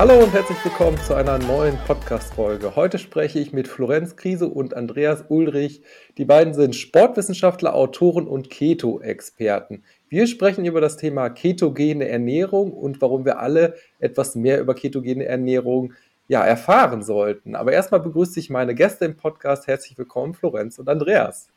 Hallo und herzlich willkommen zu einer neuen Podcast-Folge. Heute spreche ich mit Florenz Krise und Andreas Ulrich. Die beiden sind Sportwissenschaftler, Autoren und Keto-Experten. Wir sprechen über das Thema ketogene Ernährung und warum wir alle etwas mehr über ketogene Ernährung ja, erfahren sollten. Aber erstmal begrüße ich meine Gäste im Podcast. Herzlich willkommen, Florenz und Andreas.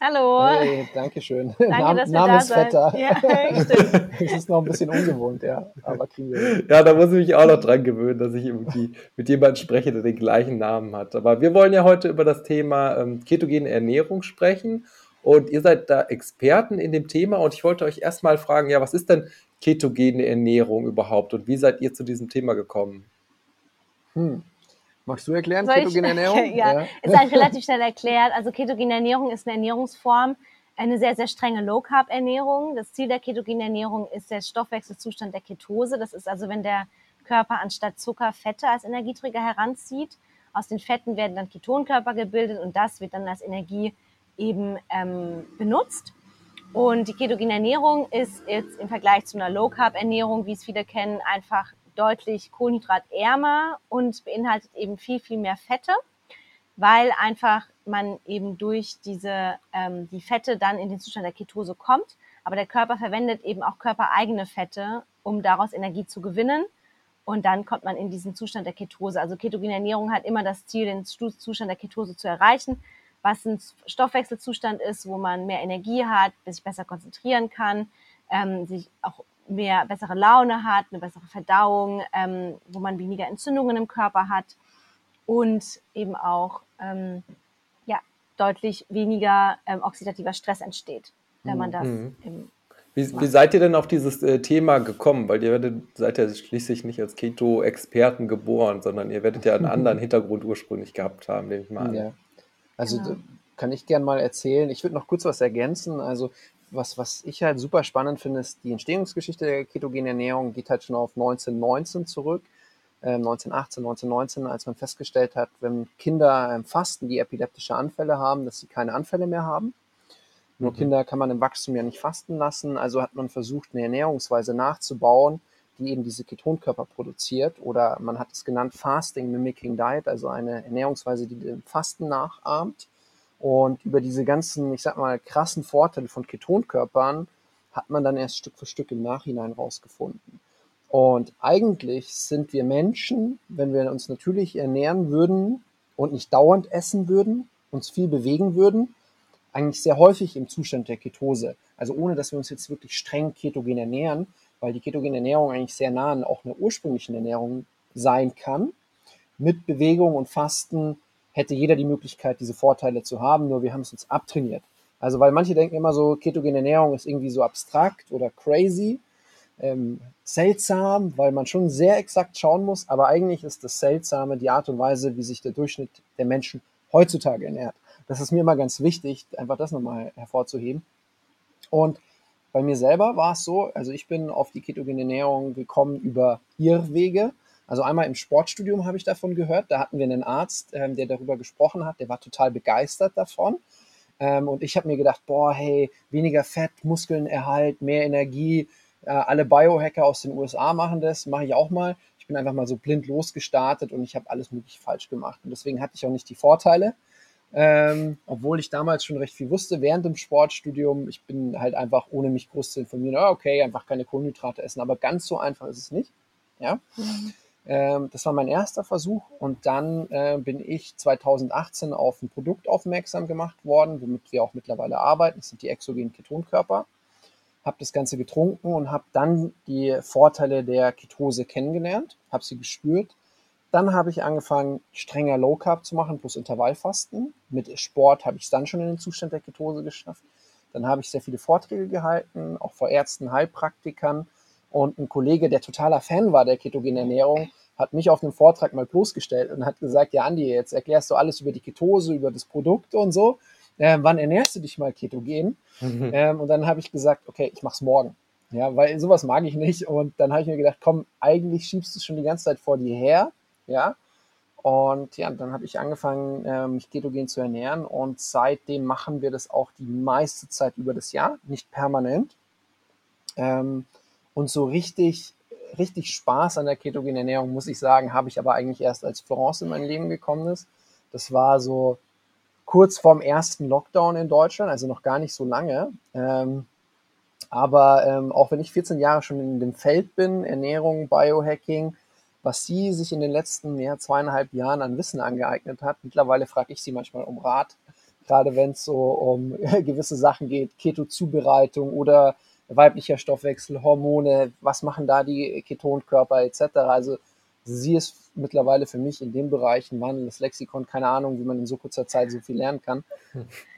Hallo. Hey, danke schön. Danke, Nam dass wir Namensvetter. da. Ja. Das ist noch ein bisschen ungewohnt, ja. Aber kriegen wir. Ja, da muss ich mich auch noch dran gewöhnen, dass ich irgendwie mit jemandem spreche, der den gleichen Namen hat. Aber wir wollen ja heute über das Thema ähm, ketogene Ernährung sprechen. Und ihr seid da Experten in dem Thema. Und ich wollte euch erstmal fragen, ja, was ist denn ketogene Ernährung überhaupt? Und wie seid ihr zu diesem Thema gekommen? Hm. Magst du erklären, Soll ich- ketogene Ernährung? ja, ist eigentlich relativ schnell erklärt. Also ketogene Ernährung ist eine Ernährungsform, eine sehr, sehr strenge Low-Carb-Ernährung. Das Ziel der ketogenen Ernährung ist der Stoffwechselzustand der Ketose. Das ist also, wenn der Körper anstatt Zucker Fette als Energieträger heranzieht. Aus den Fetten werden dann Ketonkörper gebildet und das wird dann als Energie eben ähm, benutzt. Und die ketogene Ernährung ist jetzt im Vergleich zu einer Low-Carb-Ernährung, wie es viele kennen, einfach deutlich kohlenhydratärmer und beinhaltet eben viel, viel mehr Fette, weil einfach man eben durch diese, ähm, die Fette dann in den Zustand der Ketose kommt. Aber der Körper verwendet eben auch körpereigene Fette, um daraus Energie zu gewinnen. Und dann kommt man in diesen Zustand der Ketose. Also ketogene Ernährung hat immer das Ziel, den Zustand der Ketose zu erreichen, was ein Stoffwechselzustand ist, wo man mehr Energie hat, sich besser konzentrieren kann, ähm, sich auch mehr bessere Laune hat, eine bessere Verdauung, ähm, wo man weniger Entzündungen im Körper hat und eben auch ähm, ja, deutlich weniger ähm, oxidativer Stress entsteht, wenn man das Mhm. im Wie, wie seid ihr denn auf dieses äh, Thema gekommen? Weil ihr werdet, seid ja schließlich nicht als Keto-Experten geboren, sondern ihr werdet ja einen anderen Hintergrund ursprünglich gehabt haben, nehme ich mal an. Ja. Also Genau. kann ich gern mal erzählen. Ich würde noch kurz was ergänzen. Also was, was ich halt super spannend finde, ist die Entstehungsgeschichte der ketogenen Ernährung geht halt schon auf 1919 zurück. Ähm, 1918, 1919, als man festgestellt hat, wenn Kinder ähm, fasten, die epileptische Anfälle haben, dass sie keine Anfälle mehr haben. Nur Mhm. Kinder kann man im Wachstum ja nicht fasten lassen. Also hat man versucht, eine Ernährungsweise nachzubauen, die eben diese Ketonkörper produziert. Oder man hat es genannt Fasting Mimicking Diet, also eine Ernährungsweise, die dem Fasten nachahmt. Und über diese ganzen, ich sag mal, krassen Vorteile von Ketonkörpern hat man dann erst Stück für Stück im Nachhinein rausgefunden. Und eigentlich sind wir Menschen, wenn wir uns natürlich ernähren würden und nicht dauernd essen würden, uns viel bewegen würden, eigentlich sehr häufig im Zustand der Ketose. Also ohne, dass wir uns jetzt wirklich streng ketogen ernähren, weil die ketogene Ernährung eigentlich sehr nah an auch einer ursprünglichen Ernährung sein kann. Mit Bewegung und Fasten hätte jeder die Möglichkeit, diese Vorteile zu haben, nur wir haben es uns abtrainiert. Also weil manche denken immer so, ketogene Ernährung ist irgendwie so abstrakt oder crazy, ähm, seltsam, weil man schon sehr exakt schauen muss, aber eigentlich ist das Seltsame die Art und Weise, wie sich der Durchschnitt der Menschen heutzutage ernährt. Das ist mir immer ganz wichtig, einfach das nochmal hervorzuheben. Und bei mir selber war es so, also ich bin auf die ketogene Ernährung gekommen über Irrwege. Also einmal im Sportstudium habe ich davon gehört. Da hatten wir einen Arzt, ähm, der darüber gesprochen hat. Der war total begeistert davon. Ähm, und ich habe mir gedacht, boah, hey, weniger Fett, Muskeln erhalt, mehr Energie. Äh, alle Biohacker aus den USA machen das, mache ich auch mal. Ich bin einfach mal so blind losgestartet und ich habe alles möglich falsch gemacht. Und deswegen hatte ich auch nicht die Vorteile. Ähm, obwohl ich damals schon recht viel wusste während dem Sportstudium. Ich bin halt einfach, ohne mich groß zu informieren, ah, okay, einfach keine Kohlenhydrate essen. Aber ganz so einfach ist es nicht. Ja. Ähm, das war mein erster Versuch. Und dann äh, bin ich 2018 auf ein Produkt aufmerksam gemacht worden, womit wir auch mittlerweile arbeiten. Das sind die exogenen Ketonkörper. Habe das Ganze getrunken und habe dann die Vorteile der Ketose kennengelernt, habe sie gespürt dann habe ich angefangen, strenger Low Carb zu machen, plus Intervallfasten. Mit Sport habe ich es dann schon in den Zustand der Ketose geschafft. Dann habe ich sehr viele Vorträge gehalten, auch vor Ärzten, Heilpraktikern. Und ein Kollege, der totaler Fan war der ketogenen Ernährung, hat mich auf einem Vortrag mal bloßgestellt und hat gesagt, ja Andi, jetzt erklärst du alles über die Ketose, über das Produkt und so. Ähm, wann ernährst du dich mal ketogen? Mhm. Ähm, und dann habe ich gesagt, okay, ich mach's morgen. Ja, weil sowas mag ich nicht. Und dann habe ich mir gedacht, komm, eigentlich schiebst du es schon die ganze Zeit vor dir her. Ja, Und ja, dann habe ich angefangen, äh, mich ketogen zu ernähren und seitdem machen wir das auch die meiste Zeit über das Jahr, nicht permanent. Ähm, und so richtig, richtig Spaß an der ketogenen Ernährung, muss ich sagen, habe ich aber eigentlich erst als Florence in mein Leben gekommen ist. Das war so kurz vorm ersten Lockdown in Deutschland, also noch gar nicht so lange. Ähm, aber ähm, auch wenn ich 14 Jahre schon in dem Feld bin, Ernährung, Biohacking, was sie sich in den letzten ja, zweieinhalb Jahren an Wissen angeeignet hat, mittlerweile frage ich sie manchmal um Rat, gerade wenn es so um gewisse Sachen geht, Keto-Zubereitung oder weiblicher Stoffwechsel, Hormone, was machen da die Ketonkörper etc. Also sie ist mittlerweile für mich in dem Bereich ein wandelndes Lexikon. Keine Ahnung, wie man in so kurzer Zeit so viel lernen kann.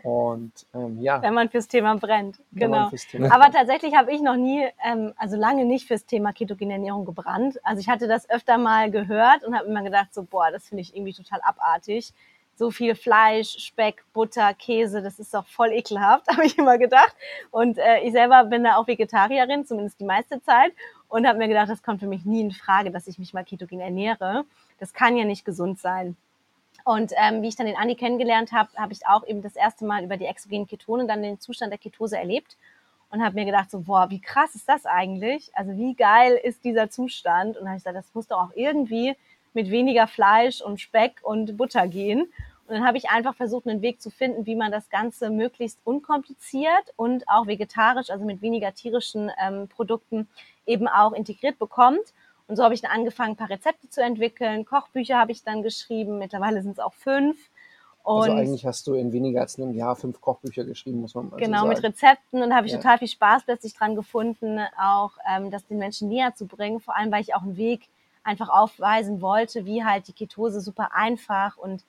Und ähm, ja. Wenn man fürs Thema brennt, genau. Thema Aber tatsächlich habe ich noch nie, ähm, also lange nicht fürs Thema ketogene Ernährung gebrannt. Also ich hatte das öfter mal gehört und habe immer gedacht, so boah, das finde ich irgendwie total abartig so viel Fleisch, Speck, Butter, Käse, das ist doch voll ekelhaft, habe ich immer gedacht. Und äh, ich selber bin da auch Vegetarierin, zumindest die meiste Zeit, und habe mir gedacht, das kommt für mich nie in Frage, dass ich mich mal ketogen ernähre. Das kann ja nicht gesund sein. Und ähm, wie ich dann den Andi kennengelernt habe, habe ich auch eben das erste Mal über die exogenen Ketone dann den Zustand der Ketose erlebt und habe mir gedacht so, boah, wie krass ist das eigentlich? Also wie geil ist dieser Zustand? Und habe ich gesagt, das muss doch auch irgendwie mit weniger Fleisch und Speck und Butter gehen. Und dann habe ich einfach versucht, einen Weg zu finden, wie man das Ganze möglichst unkompliziert und auch vegetarisch, also mit weniger tierischen ähm, Produkten, eben auch integriert bekommt. Und so habe ich dann angefangen, ein paar Rezepte zu entwickeln. Kochbücher habe ich dann geschrieben. Mittlerweile sind es auch fünf. Also und also eigentlich hast du in weniger als einem Jahr fünf Kochbücher geschrieben, muss man mal Genau, so mit Rezepten. Und da habe ich ja. total viel Spaß plötzlich dran gefunden, auch ähm, das den Menschen näher zu bringen. Vor allem, weil ich auch einen Weg einfach aufweisen wollte, wie halt die Ketose super einfach und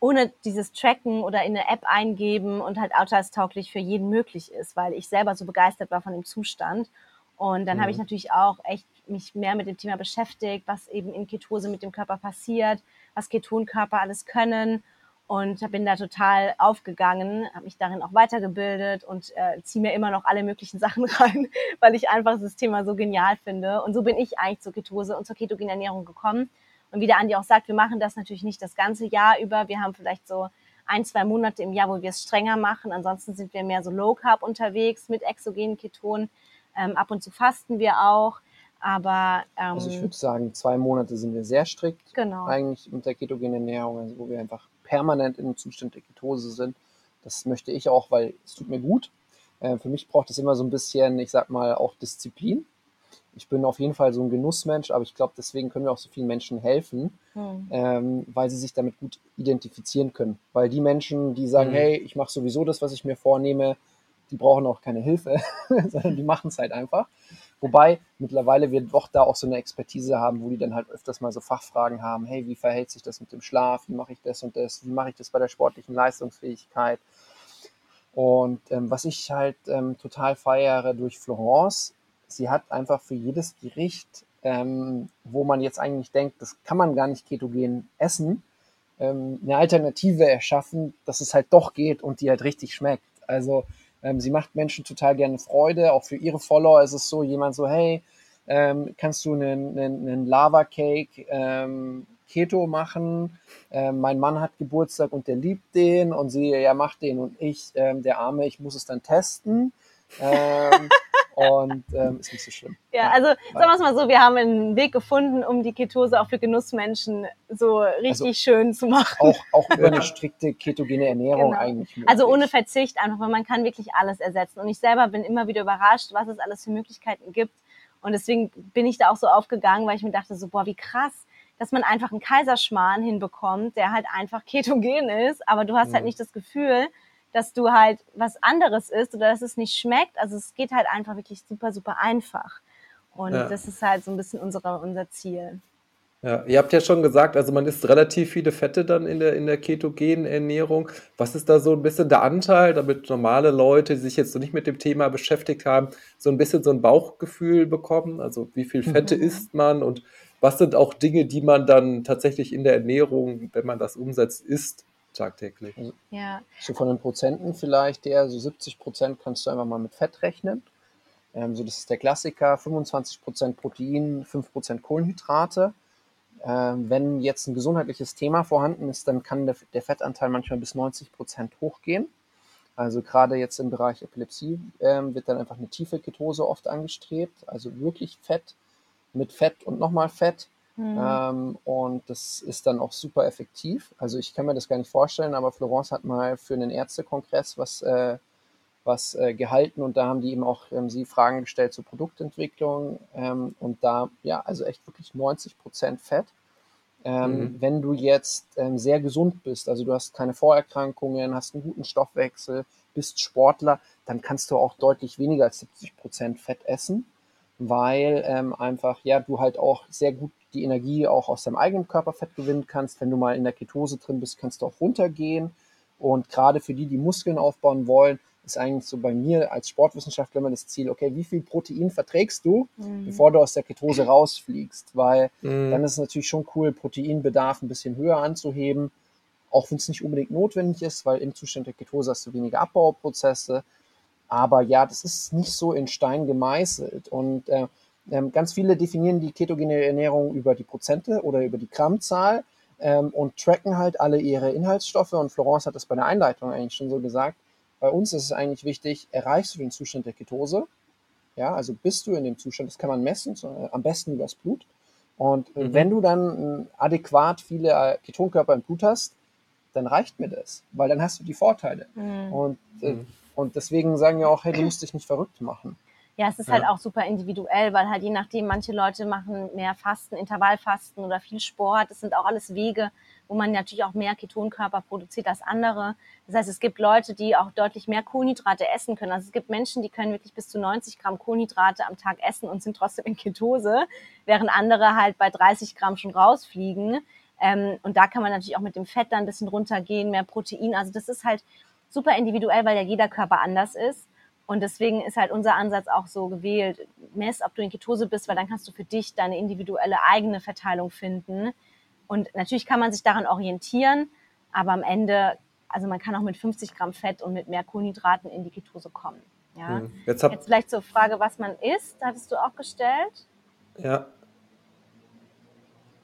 ohne dieses Tracken oder in eine App eingeben und halt alltagstauglich für jeden möglich ist, weil ich selber so begeistert war von dem Zustand. Und dann mhm. habe ich mhm. natürlich auch echt mich mehr mit dem Thema beschäftigt, was eben in Ketose mit dem Körper passiert, was Ketonkörper alles können und bin da total aufgegangen, habe mich darin auch weitergebildet und äh, ziehe mir immer noch alle möglichen Sachen rein, weil ich einfach das Thema so genial finde. Und so bin ich eigentlich zur Ketose und zur ketogenen Ernährung gekommen. Und wie der Andi auch sagt, wir machen das natürlich nicht das ganze Jahr über. Wir haben vielleicht so ein, zwei Monate im Jahr, wo wir es strenger machen. Ansonsten sind wir mehr so Low Carb unterwegs mit exogenen Ketonen. Ähm, ab und zu fasten wir auch. Aber ähm, also ich würde sagen, zwei Monate sind wir sehr strikt genau. eigentlich mit der ketogenen Ernährung, also wo wir einfach permanent in einem Zustand der Ketose sind. Das möchte ich auch, weil es tut mir gut. Äh, für mich braucht es immer so ein bisschen, ich sag mal, auch Disziplin. Ich bin auf jeden Fall so ein Genussmensch, aber ich glaube, deswegen können wir auch so vielen Menschen helfen, hm. ähm, weil sie sich damit gut identifizieren können. Weil die Menschen, die sagen, hm. hey, ich mache sowieso das, was ich mir vornehme, die brauchen auch keine Hilfe, sondern die machen es halt einfach. Wobei mittlerweile wir doch da auch so eine Expertise haben, wo die dann halt öfters mal so Fachfragen haben, hey, wie verhält sich das mit dem Schlaf, wie mache ich das und das, wie mache ich das bei der sportlichen Leistungsfähigkeit. Und ähm, was ich halt ähm, total feiere durch Florence, sie hat einfach für jedes Gericht, ähm, wo man jetzt eigentlich denkt, das kann man gar nicht ketogen essen, ähm, eine Alternative erschaffen, dass es halt doch geht und die halt richtig schmeckt. Also ähm, sie macht Menschen total gerne Freude. Auch für ihre Follower ist es so, jemand so, hey, ähm, kannst du einen, einen, einen Lava Cake ähm, Keto machen? Ähm, mein Mann hat Geburtstag und der liebt den und sie, ja, macht den und ich, ähm, der Arme, ich muss es dann testen. Und ähm, ist nicht so schlimm. Ja, also sagen wir es mal so, wir haben einen Weg gefunden, um die Ketose auch für Genussmenschen so richtig also schön zu machen. Auch, auch über eine strikte ketogene Ernährung genau. eigentlich. Möglich. Also ohne Verzicht einfach, weil man kann wirklich alles ersetzen. Und ich selber bin immer wieder überrascht, was es alles für Möglichkeiten gibt. Und deswegen bin ich da auch so aufgegangen, weil ich mir dachte so, boah, wie krass, dass man einfach einen Kaiserschmarrn hinbekommt, der halt einfach ketogen ist, aber du hast halt mhm. halt nicht das Gefühl, dass du halt was anderes isst oder dass es nicht schmeckt. Also es geht halt einfach wirklich super, super einfach. Und ja. das ist halt so ein bisschen unsere, unser Ziel. Ja, ihr habt ja schon gesagt, also man isst relativ viele Fette dann in der, in der ketogenen Ernährung. Was ist da so ein bisschen der Anteil, damit normale Leute, die sich jetzt so nicht mit dem Thema beschäftigt haben, so ein bisschen so ein Bauchgefühl bekommen? Also wie viel Fette mhm. isst man und was sind auch Dinge, die man dann tatsächlich in der Ernährung, wenn man das umsetzt, isst? Tagtäglich. Ja. So von den Prozenten vielleicht, der so 70 Prozent kannst du einfach mal mit Fett rechnen. Ähm, so das ist der Klassiker, 25 Prozent Protein, 5 Prozent Kohlenhydrate. Ähm, wenn jetzt ein gesundheitliches Thema vorhanden ist, dann kann der, der Fettanteil manchmal bis 90 Prozent hochgehen. Also gerade jetzt im Bereich Epilepsie ähm, wird dann einfach eine tiefe Ketose oft angestrebt, also wirklich Fett mit Fett und nochmal Fett. Mhm. Ähm, und das ist dann auch super effektiv. Also ich kann mir das gar nicht vorstellen, aber Florence hat mal für einen Ärztekongress was, äh, was äh, gehalten und da haben die eben auch ähm, sie Fragen gestellt zur Produktentwicklung ähm, und da, ja, also echt wirklich 90 Prozent Fett. Ähm, mhm. Wenn du jetzt ähm, sehr gesund bist, also du hast keine Vorerkrankungen, hast einen guten Stoffwechsel, bist Sportler, dann kannst du auch deutlich weniger als 70 Prozent Fett essen, weil ähm, einfach, ja, du halt auch sehr gut die Energie auch aus deinem eigenen Körperfett gewinnen kannst. Wenn du mal in der Ketose drin bist, kannst du auch runtergehen. Und gerade für die, die Muskeln aufbauen wollen, ist eigentlich so bei mir als Sportwissenschaftler immer das Ziel, okay, wie viel Protein verträgst du, mhm. bevor du aus der Ketose rausfliegst? Weil mhm. dann ist es natürlich schon cool, Proteinbedarf ein bisschen höher anzuheben, auch wenn es nicht unbedingt notwendig ist, weil im Zustand der Ketose hast du weniger Abbauprozesse. Aber ja, das ist nicht so in Stein gemeißelt. Und äh, ähm, ganz viele definieren die ketogene Ernährung über die Prozente oder über die Grammzahl ähm, und tracken halt alle ihre Inhaltsstoffe. Und Florence hat das bei der Einleitung eigentlich schon so gesagt. Bei uns ist es eigentlich wichtig, erreichst du den Zustand der Ketose? Ja, also bist du in dem Zustand, das kann man messen, so, äh, am besten übers Blut. Und mhm. wenn du dann äh, adäquat viele äh, Ketonkörper im Blut hast, dann reicht mir das, weil dann hast du die Vorteile. Mhm. Und, äh, mhm. und deswegen sagen wir auch, hey, du musst dich nicht verrückt machen. Ja, es ist halt ja. halt auch super individuell, weil halt je nachdem, manche Leute machen mehr Fasten, Intervallfasten oder viel Sport. Das sind auch alles Wege, wo man natürlich auch mehr Ketonkörper produziert als andere. Das heißt, es gibt Leute, die auch deutlich mehr Kohlenhydrate essen können. Also es gibt Menschen, die können wirklich bis zu 90 Gramm Kohlenhydrate am Tag essen und sind trotzdem in Ketose, während andere halt bei 30 Gramm schon rausfliegen. Ähm, und da kann man natürlich auch mit dem Fett dann ein bisschen runtergehen, mehr Protein. Also das ist halt super individuell, weil ja jeder Körper anders ist. Und deswegen ist halt unser Ansatz auch so gewählt, mess, ob du in Ketose bist, weil dann kannst du für dich deine individuelle eigene Verteilung finden. Und natürlich kann man sich daran orientieren, aber am Ende, also man kann auch mit 50 Gramm Fett und mit mehr Kohlenhydraten in die Ketose kommen. Ja? Hm. Jetzt, hab, Jetzt vielleicht zur Frage, was man isst, hattest du auch gestellt. Ja.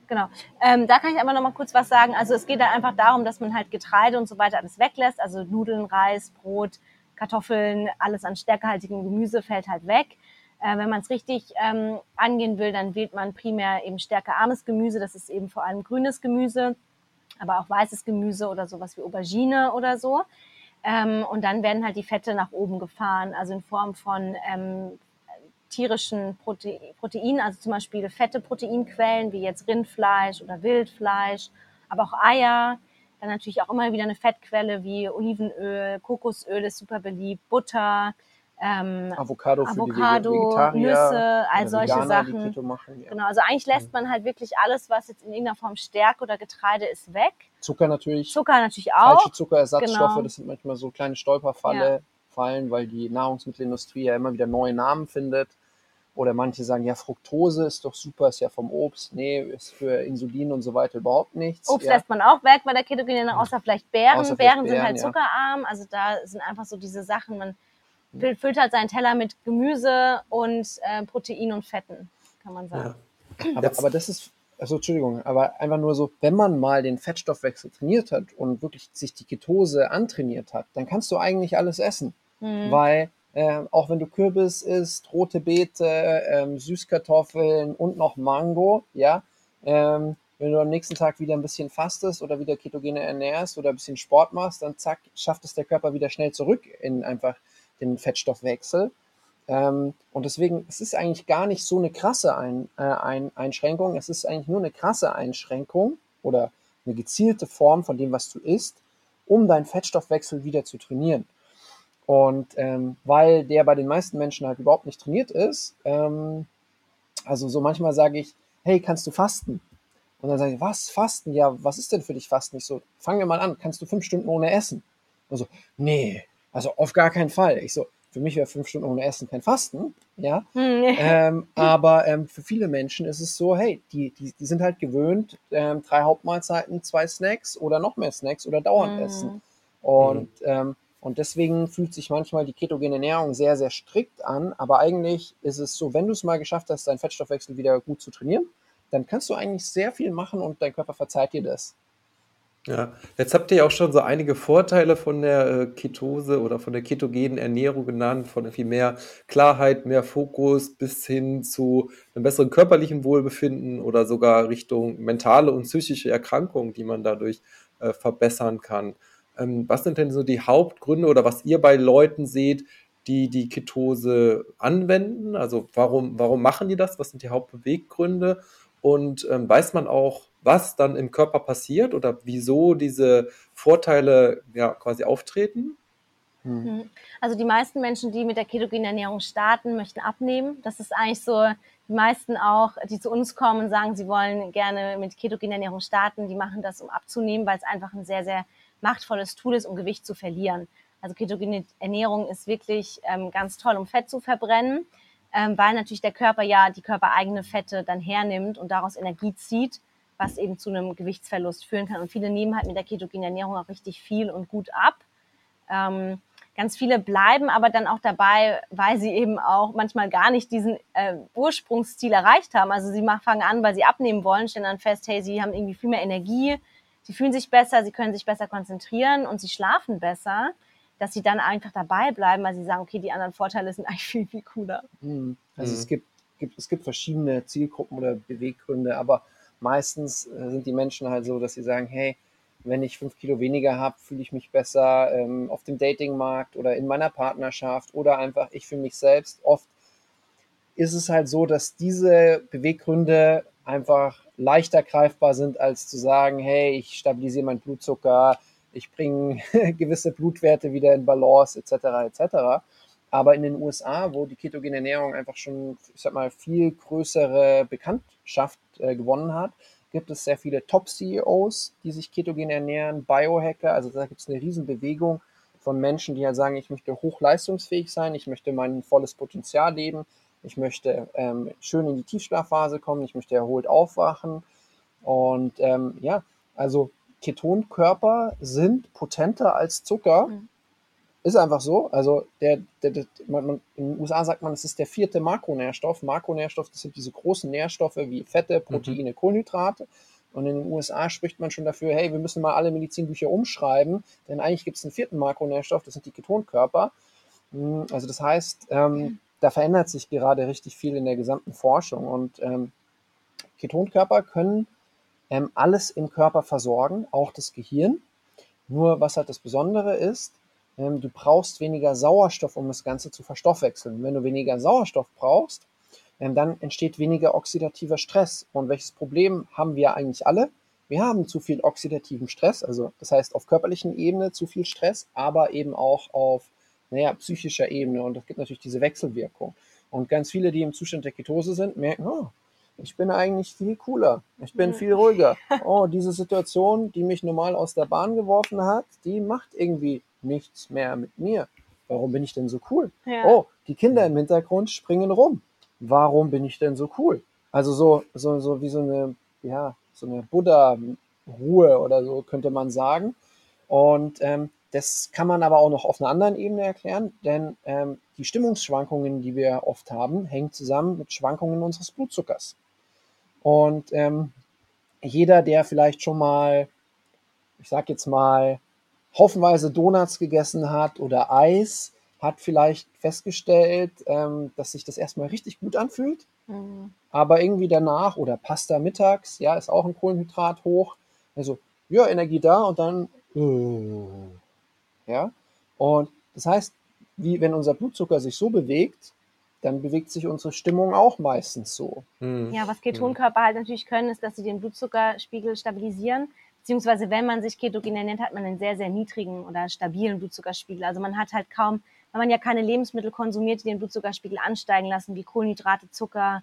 Genau. Ähm, da kann ich aber noch mal kurz was sagen. Also es geht da einfach darum, dass man halt Getreide und so weiter alles weglässt. Also Nudeln, Reis, Brot, Kartoffeln, alles an stärkehaltigem Gemüse fällt halt weg. Äh, wenn man es richtig ähm, angehen will, dann wählt man primär eben stärkearmes Gemüse. Das ist eben vor allem grünes Gemüse, aber auch weißes Gemüse oder sowas wie Aubergine oder so. Ähm, und dann werden halt die Fette nach oben gefahren, also in Form von ähm, tierischen Prote Proteinen, also zum Beispiel fette Proteinquellen wie jetzt Rindfleisch oder Wildfleisch, aber auch Eier. Dann natürlich auch immer wieder eine Fettquelle wie Olivenöl, Kokosöl ist super beliebt, Butter, ähm, Avocado Avocado, Nüsse, all solche Veganer, Sachen. Machen, ja. Genau, also eigentlich lässt mhm. man halt wirklich alles, was jetzt in irgendeiner Form Stärke oder Getreide ist, weg. Zucker natürlich. Zucker natürlich auch. Falsche Zuckerersatzstoffe, genau. das sind manchmal so kleine Stolperfalle, ja. Fallen, weil die Nahrungsmittelindustrie ja immer wieder neue Namen findet. Oder manche sagen, ja, Fructose ist doch super, ist ja vom Obst. Nee, ist für Insulin und so weiter überhaupt nichts. Obst ja. lässt man auch weg bei der Ketogene, außer vielleicht Beeren. Außer Beeren, Beeren sind halt zuckerarm. Also da sind einfach so diese Sachen, man füllt halt seinen Teller mit Gemüse und äh, Protein und Fetten, kann man sagen. Ja. Aber, aber das ist, also Entschuldigung, aber einfach nur so, wenn man mal den Fettstoffwechsel trainiert hat und wirklich sich die Ketose antrainiert hat, dann kannst du eigentlich alles essen. Mhm. Weil äh, auch wenn du Kürbis isst, rote Beete, ähm, Süßkartoffeln und noch Mango, ja, ähm, wenn du am nächsten Tag wieder ein bisschen fastest oder wieder ketogene ernährst oder ein bisschen Sport machst, dann zack, schafft es der Körper wieder schnell zurück in einfach den Fettstoffwechsel. Ähm, und deswegen, es ist eigentlich gar nicht so eine krasse Ein, äh, Ein Einschränkung. Es ist eigentlich nur eine krasse Einschränkung oder eine gezielte Form von dem, was du isst, um deinen Fettstoffwechsel wieder zu trainieren. Und ähm, weil der bei den meisten Menschen halt überhaupt nicht trainiert ist, ähm, also so manchmal sage ich, hey, kannst du fasten? Und dann sage ich, was, Fasten? Ja, was ist denn für dich Fasten? Ich so, fangen wir mal an, kannst du fünf Stunden ohne Essen? Und so, nee, also auf gar keinen Fall. Ich so, für mich wäre fünf Stunden ohne Essen kein Fasten, ja. Hm. ähm, aber ähm, für viele Menschen ist es so, hey, die, die, die sind halt gewöhnt, ähm, drei Hauptmahlzeiten, zwei Snacks oder noch mehr Snacks oder dauernd mhm. essen. Und, ähm, und deswegen fühlt sich manchmal die ketogene Ernährung sehr, sehr strikt an. Aber eigentlich ist es so, wenn du es mal geschafft hast, deinen Fettstoffwechsel wieder gut zu trainieren, dann kannst du eigentlich sehr viel machen und dein Körper verzeiht dir das. Ja, jetzt habt ihr ja auch schon so einige Vorteile von der äh, Ketose oder von der ketogenen Ernährung genannt, von irgendwie mehr Klarheit, mehr Fokus bis hin zu einem besseren körperlichen Wohlbefinden oder sogar Richtung mentale und psychische Erkrankungen, die man dadurch äh, verbessern kann. Ähm, was sind denn so die Hauptgründe oder was ihr bei Leuten seht, die die Ketose anwenden? Also warum, warum machen die das? Was sind die Hauptbeweggründe? Und ähm, weiß man auch, was dann im Körper passiert oder wieso diese Vorteile ja quasi auftreten? Hm. Hm. Also die meisten Menschen, die mit der ketogenen Ernährung starten, möchten abnehmen. Das ist eigentlich so, die meisten auch, die zu uns kommen und sagen, sie wollen gerne mit ketogener Ernährung starten, die machen das, um abzunehmen, weil es einfach ein sehr, sehr machtvolles Tool ist, um Gewicht zu verlieren. Also ketogene Ernährung ist wirklich ähm, ganz toll, um Fett zu verbrennen, ähm, weil natürlich der Körper ja die körpereigene Fette dann hernimmt und daraus Energie zieht was eben zu einem Gewichtsverlust führen kann. Und viele nehmen halt mit der ketogenen Ernährung auch richtig viel und gut ab. Ähm, ganz viele bleiben aber dann auch dabei, weil sie eben auch manchmal gar nicht diesen äh, Ursprungsziel erreicht haben. Also sie fangen an, weil sie abnehmen wollen, stellen dann fest, hey, sie haben irgendwie viel mehr Energie, sie fühlen sich besser, sie können sich besser konzentrieren und sie schlafen besser, dass sie dann einfach dabei bleiben, weil sie sagen, okay, die anderen Vorteile sind eigentlich viel, viel cooler. Mhm. Also mhm. es gibt, gibt, es gibt verschiedene Zielgruppen oder Beweggründe, aber meistens äh, sind die Menschen halt so, dass sie sagen, hey, wenn ich fünf Kilo weniger habe, fühle ich mich besser ähm, auf dem Datingmarkt oder in meiner Partnerschaft oder einfach ich für mich selbst. Oft ist es halt so, dass diese Beweggründe einfach leichter greifbar sind, als zu sagen, hey, ich stabilisiere meinen Blutzucker, ich bringe gewisse Blutwerte wieder in Balance, etc., etc. Aber in den USA, wo die ketogene Ernährung einfach schon, ich sag mal, viel größere Bekanntschaft äh, gewonnen hat, gibt es sehr viele Top-CEOs, die sich ketogen ernähren, Biohacker, also da gibt es eine Riesenbewegung von Menschen, die halt sagen, ich möchte hochleistungsfähig sein, ich möchte mein volles Potenzial leben, ich möchte ähm, schön in die Tiefschlafphase kommen, ich möchte erholt aufwachen. Und ähm, ja, also Ketonkörper sind potenter als Zucker. Mhm. Ist einfach so. Also der, der, der man, man, in den USA sagt man, es ist der vierte Makronährstoff. Makronährstoff, das sind diese großen Nährstoffe wie Fette, mhm. Proteine, mhm. Kohlenhydrate. Und in den USA spricht man schon dafür, hey, wir müssen mal alle Medizinbücher umschreiben, denn eigentlich gibt es einen vierten Makronährstoff, das sind die Ketonkörper. Hm, also das heißt, ähm, da verändert sich gerade richtig viel in der gesamten Forschung. Und ähm, Ketonkörper können ähm, alles im Körper versorgen, auch das Gehirn. Nur was halt das Besondere ist, ähm, du brauchst weniger Sauerstoff, um das Ganze zu verstoffwechseln. Wenn du weniger Sauerstoff brauchst, ähm, dann entsteht weniger oxidativer Stress. Und welches Problem haben wir eigentlich alle? Wir haben zu viel oxidativen Stress, also das heißt auf körperlichen Ebene zu viel Stress, aber eben auch auf naja, psychischer Ebene. Und es gibt natürlich diese Wechselwirkung. Und ganz viele, die im Zustand der Ketose sind, merken, oh, ich bin eigentlich viel cooler, ich bin viel ruhiger. Oh, diese Situation, die mich normal aus der Bahn geworfen hat, die macht irgendwie nichts mehr mit mir. Warum bin ich denn so cool? Ja. Oh, die Kinder im Hintergrund springen rum. Warum bin ich denn so cool? Also so, so, so wie so eine, ja, so eine Buddha-Ruhe oder so könnte man sagen. Und ähm, das kann man aber auch noch auf einer anderen Ebene erklären, denn ähm, die Stimmungsschwankungen, die wir oft haben, hängen zusammen mit Schwankungen unseres Blutzuckers. Und ähm, jeder, der vielleicht schon mal, ich sag jetzt mal, haufenweise Donuts gegessen hat oder Eis, hat vielleicht festgestellt, ähm, dass sich das erstmal richtig gut anfühlt. Mhm. Aber irgendwie danach oder Pasta mittags, ja, ist auch ein Kohlenhydrat hoch. Also, ja, Energie da und dann, uh, ja. Und das heißt, wie wenn unser Blutzucker sich so bewegt, dann bewegt sich unsere Stimmung auch meistens so. Mhm. Ja, was Ketonkörper halt natürlich können, ist, dass sie den Blutzuckerspiegel stabilisieren. Beziehungsweise, wenn man sich ketogen ernährt, hat man einen sehr, sehr niedrigen oder stabilen Blutzuckerspiegel. Also man hat halt kaum, wenn man ja keine Lebensmittel konsumiert, die den Blutzuckerspiegel ansteigen lassen, wie Kohlenhydrate, Zucker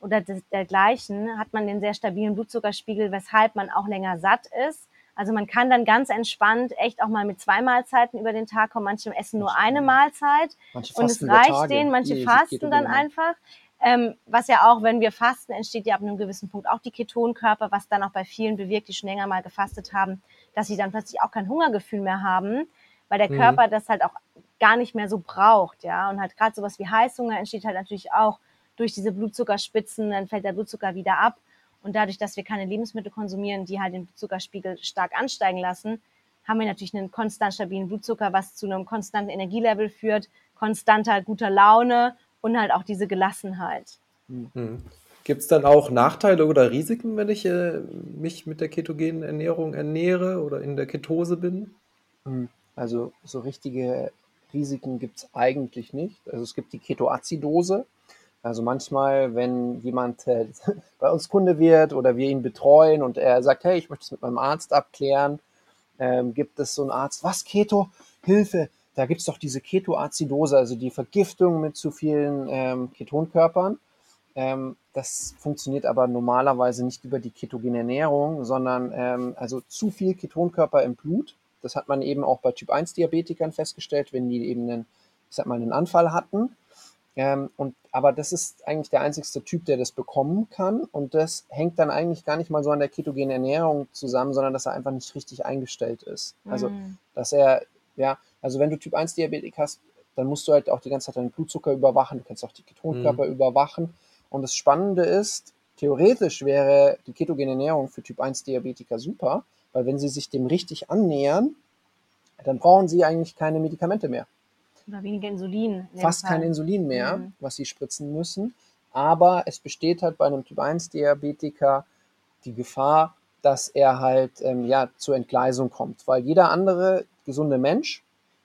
oder dergleichen, hat man den sehr stabilen Blutzuckerspiegel, weshalb man auch länger satt ist. Also man kann dann ganz entspannt echt auch mal mit zwei Mahlzeiten über den Tag kommen. Manche essen nur eine Mahlzeit und es reicht denen. Manche fasten dann einfach. Ähm, was ja auch, wenn wir fasten, entsteht ja ab einem gewissen Punkt auch die Ketonkörper, was dann auch bei vielen bewirkt, die schon länger mal gefastet haben, dass sie dann plötzlich auch kein Hungergefühl mehr haben, weil der mhm. Körper das halt auch gar nicht mehr so braucht, ja. Und halt gerade sowas wie Heißhunger entsteht halt natürlich auch durch diese Blutzuckerspitzen, dann fällt der Blutzucker wieder ab. Und dadurch, dass wir keine Lebensmittel konsumieren, die halt den Blutzuckerspiegel stark ansteigen lassen, haben wir natürlich einen konstant stabilen Blutzucker, was zu einem konstanten Energielevel führt, konstanter guter Laune und halt auch diese Gelassenheit. Mhm. Gibt es dann auch Nachteile oder Risiken, wenn ich äh, mich mit der ketogenen Ernährung ernähre oder in der Ketose bin? Hm, also so richtige Risiken gibt es eigentlich nicht. Also es gibt die Ketoazidose. Also manchmal, wenn jemand äh, bei uns Kunde wird oder wir ihn betreuen und er sagt, hey, ich möchte es mit meinem Arzt abklären, ähm, gibt es so einen Arzt, was Keto? Hilfe! Da gibt es doch diese Ketoazidose, also die Vergiftung mit zu vielen ähm, Ketonkörpern. Ähm, das funktioniert aber normalerweise nicht über die ketogene Ernährung, sondern ähm, also zu viel Ketonkörper im Blut. Das hat man eben auch bei Typ 1 Diabetikern festgestellt, wenn die eben einen, ich sag mal, einen Anfall hatten. Ähm, und, aber das ist eigentlich der einzigste Typ, der das bekommen kann. Und das hängt dann eigentlich gar nicht mal so an der ketogenen Ernährung zusammen, sondern dass er einfach nicht richtig eingestellt ist. Also, mm. dass er, ja, also wenn du Typ 1 Diabetik hast, dann musst du halt auch die ganze Zeit deinen Blutzucker überwachen, du kannst auch die Ketonkörper mm. überwachen. Und das Spannende ist, theoretisch wäre die ketogene Ernährung für Typ 1 Diabetiker super, weil wenn sie sich dem richtig annähern, dann brauchen sie eigentlich keine Medikamente mehr. Oder weniger Insulin. Fast kein Insulin mehr, mhm. was sie spritzen müssen. Aber es besteht halt bei einem Typ 1 Diabetiker die Gefahr, dass er halt ähm, ja, zur Entgleisung kommt. Weil jeder andere gesunde Mensch,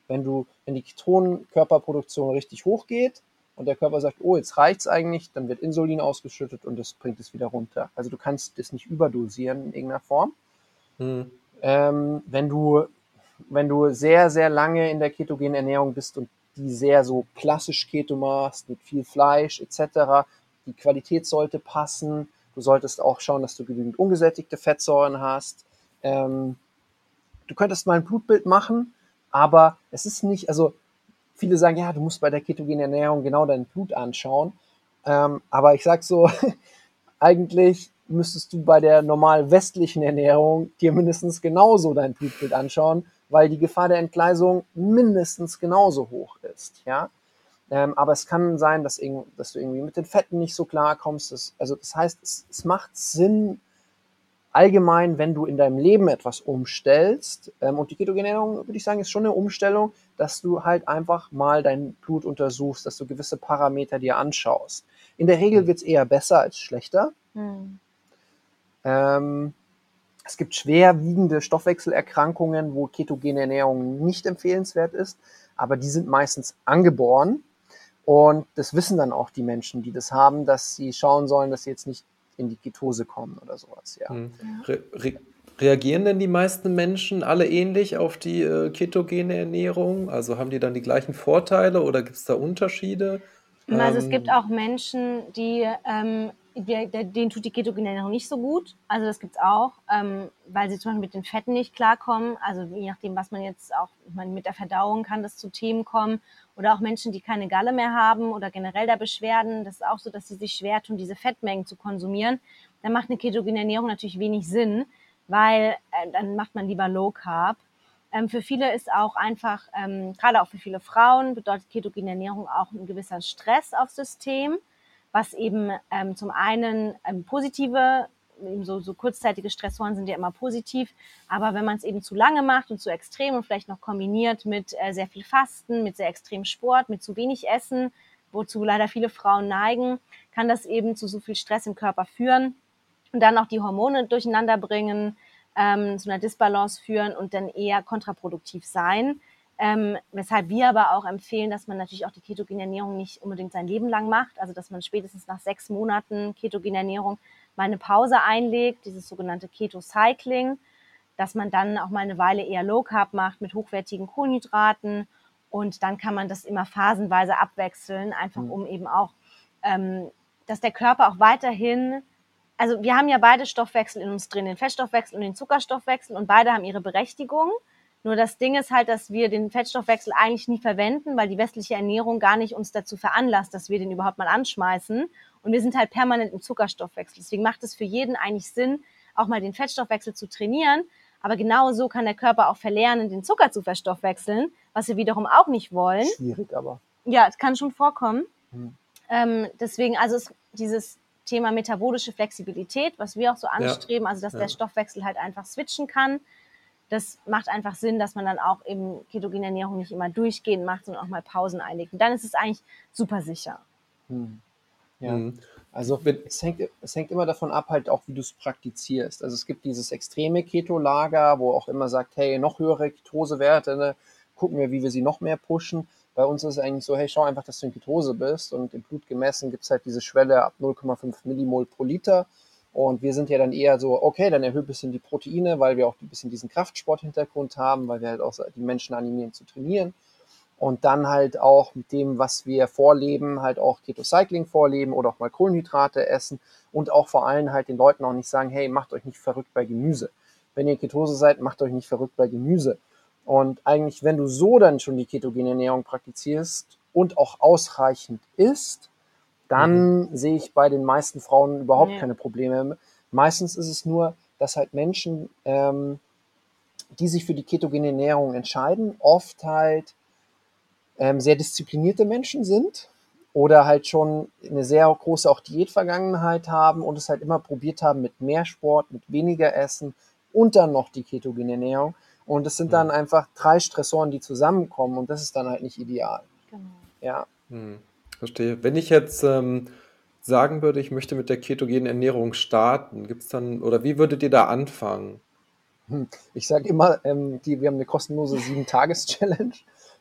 wenn du, wenn die Ketonkörperproduktion richtig hoch geht, und der Körper sagt, oh, jetzt reicht's eigentlich, dann wird Insulin ausgeschüttet und das bringt es wieder runter. Also du kannst das nicht überdosieren in irgendeiner Form. Mhm. Ähm, wenn du wenn du sehr, sehr lange in der ketogenen Ernährung bist und die sehr so klassisch Keto machst, mit viel Fleisch etc., die Qualität sollte passen. Du solltest auch schauen, dass du genügend ungesättigte Fettsäuren hast. Ähm, du könntest mal ein Blutbild machen, aber es ist nicht, also viele sagen, ja, du musst bei der ketogenen Ernährung genau dein Blut anschauen. Ähm, aber ich sag so, eigentlich müsstest du bei der normal westlichen Ernährung dir mindestens genauso dein Blutbild anschauen, weil die Gefahr der Entgleisung mindestens genauso hoch ist. Ja? Ähm, aber es kann sein, dass, dass, du irgendwie mit den Fetten nicht so klar kommst. Das, also das heißt, es, es macht Sinn, allgemein, wenn du in deinem Leben etwas umstellst, ähm, und die ketogene Ernährung, würde ich sagen, ist schon eine Umstellung, dass du halt einfach mal dein Blut untersuchst, dass du gewisse Parameter dir anschaust. In der Regel wird es eher besser als schlechter. Mhm. Ähm, es gibt schwerwiegende Stoffwechselerkrankungen, wo ketogene Ernährung nicht empfehlenswert ist, aber die sind meistens angeboren. Und das wissen dann auch die Menschen, die das haben, dass sie schauen sollen, dass sie jetzt nicht in die Ketose kommen oder sowas. Ja. Hm. Re re reagieren denn die meisten Menschen alle ähnlich auf die äh, ketogene Ernährung? Also haben die dann die gleichen Vorteile oder gibt es da Unterschiede? Also ähm, es gibt auch Menschen, die ähm, der, der, denen tut die ketogene Ernährung nicht so gut. Also das gibt's auch, ähm, weil sie zum Beispiel mit den Fetten nicht klarkommen. Also je nachdem, was man jetzt auch, ich meine, mit der Verdauung kann das zu Themen kommen. Oder auch Menschen, die keine Galle mehr haben oder generell da Beschwerden. Das ist auch so, dass sie sich schwer tun, diese Fettmengen zu konsumieren. Dann macht eine ketogene Ernährung natürlich wenig Sinn, weil äh, dann macht man lieber Low Carb. Ähm, für viele ist auch einfach, ähm, gerade auch für viele Frauen, bedeutet ketogene Ernährung auch ein gewisser Stress aufs System was eben ähm, zum einen ähm, positive, so, so kurzzeitige Stressoren sind ja immer positiv, aber wenn man es eben zu lange macht und zu extrem und vielleicht noch kombiniert mit äh, sehr viel Fasten, mit sehr extremem Sport, mit zu wenig Essen, wozu leider viele Frauen neigen, kann das eben zu so viel Stress im Körper führen und dann auch die Hormone durcheinander bringen, ähm, zu einer Disbalance führen und dann eher kontraproduktiv sein. Ähm, weshalb wir aber auch empfehlen, dass man natürlich auch die ketogene Ernährung nicht unbedingt sein Leben lang macht. Also dass man spätestens nach sechs Monaten ketogene Ernährung mal eine Pause einlegt, dieses sogenannte Keto-Cycling, dass man dann auch mal eine Weile eher Low Carb macht mit hochwertigen Kohlenhydraten und dann kann man das immer phasenweise abwechseln, einfach mhm. um eben auch, ähm, dass der Körper auch weiterhin also wir haben ja beide Stoffwechsel in uns drin, den Fettstoffwechsel und den Zuckerstoffwechsel und beide haben ihre Berechtigung. Nur das Ding ist halt, dass wir den Fettstoffwechsel eigentlich nie verwenden, weil die westliche Ernährung gar nicht uns dazu veranlasst, dass wir den überhaupt mal anschmeißen. Und wir sind halt permanent im Zuckerstoffwechsel. Deswegen macht es für jeden eigentlich Sinn, auch mal den Fettstoffwechsel zu trainieren. Aber genau so kann der Körper auch verlernen, den Zucker zu verstoffwechseln, was wir wiederum auch nicht wollen. Schwierig aber. Ja, es kann schon vorkommen. Hm. Ähm, deswegen, also es, dieses Thema metabolische Flexibilität, was wir auch so anstreben, ja, also dass ja. der Stoffwechsel halt einfach switchen kann. Das macht einfach Sinn, dass man dann auch eben ketogene Ernährung nicht immer durchgehend macht, sondern auch mal Pausen einlegt. Und dann ist es eigentlich super sicher. Hm. Ja. Mhm. Also es hängt, es hängt immer davon ab, halt auch, wie du es praktizierst. Also es gibt dieses extreme Keto-Lager, wo auch immer sagt, hey, noch höhere Ketosewerte, ne? gucken wir, wie wir sie noch mehr pushen. Bei uns ist es eigentlich so, hey, schau einfach, dass du in Ketose bist und im Blut gemessen gibt es halt diese Schwelle ab 0,5 Millimol pro Liter. Und wir sind ja dann eher so, okay, dann erhöht ein bisschen die Proteine, weil wir auch ein bisschen diesen Kraftsport-Hintergrund haben, weil wir halt auch die Menschen animieren zu trainieren und dann halt auch mit dem, was wir vorleben, halt auch Keto-Cycling vorleben oder auch mal Kohlenhydrate essen und auch vor allem halt den Leuten auch nicht sagen, hey, macht euch nicht verrückt bei Gemüse. Wenn ihr Ketose seid, macht euch nicht verrückt bei Gemüse. Und eigentlich, wenn du so dann schon die ketogene Ernährung praktizierst und auch ausreichend isst, dann mhm. sehe ich bei den meisten Frauen überhaupt ja. keine Probleme. Meistens ist es nur, dass halt Menschen, ähm, die sich für die ketogene Ernährung entscheiden, oft halt ähm, sehr disziplinierte Menschen sind oder halt schon eine sehr große auch Diätvergangenheit haben und es halt immer probiert haben mit mehr Sport, mit weniger Essen und dann noch die ketogene Ernährung. Und es sind dann mhm. einfach drei Stressoren, die zusammenkommen und das ist dann halt nicht ideal. Genau. Ja. Hm, verstehe. Wenn ich jetzt ähm, sagen würde, ich möchte mit der ketogenen Ernährung starten, gibt es dann, oder wie würdet ihr da anfangen? Hm, ich sage immer, ähm, die, wir haben eine kostenlose sieben-Tages-Challenge.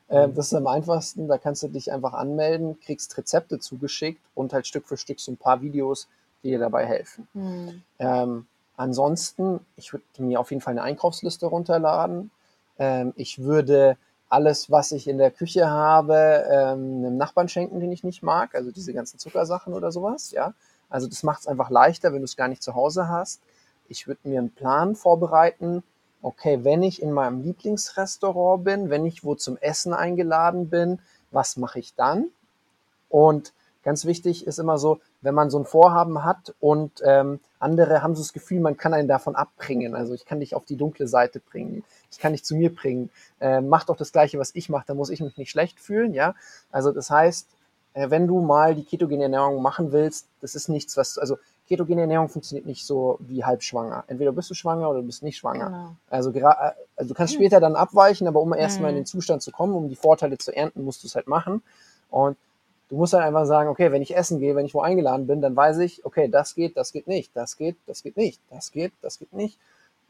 Ähm, das ist am einfachsten. Da kannst du dich einfach anmelden, kriegst Rezepte zugeschickt und halt Stück für Stück so ein paar Videos, die dir dabei helfen. Mhm. Ähm, ansonsten, ich würde mir auf jeden Fall eine Einkaufsliste runterladen. Ähm, ich würde alles, was ich in der Küche habe, ähm, einem Nachbarn schenken, den ich nicht mag. Also diese ganzen Zuckersachen oder sowas. Ja, also das macht es einfach leichter, wenn du es gar nicht zu Hause hast. Ich würde mir einen Plan vorbereiten, okay, wenn ich in meinem Lieblingsrestaurant bin, wenn ich wo zum Essen eingeladen bin, was mache ich dann? Und ganz wichtig ist immer so, wenn man so ein Vorhaben hat und ähm, andere haben so das Gefühl, man kann einen davon abbringen. Also ich kann dich auf die dunkle Seite bringen. Ich kann dich zu mir bringen. Äh, mach doch das Gleiche, was ich mache, dann muss ich mich nicht schlecht fühlen. Ja, also das heißt, äh, wenn du mal die ketogene Ernährung machen willst, das ist nichts, was, also ketogene Ernährung funktioniert nicht so wie halb schwanger. Entweder bist du schwanger oder du bist nicht schwanger. Genau. Also, äh, also du kannst später dann abweichen, aber um erstmal in mhm. den Zustand zu kommen, um die Vorteile zu ernten, musst du es halt machen. Und du musst halt einfach sagen, okay, wenn ich essen gehe, wenn ich wo eingeladen bin, dann weiß ich, okay, das geht, das geht nicht, das geht, das geht nicht, das geht, das geht nicht.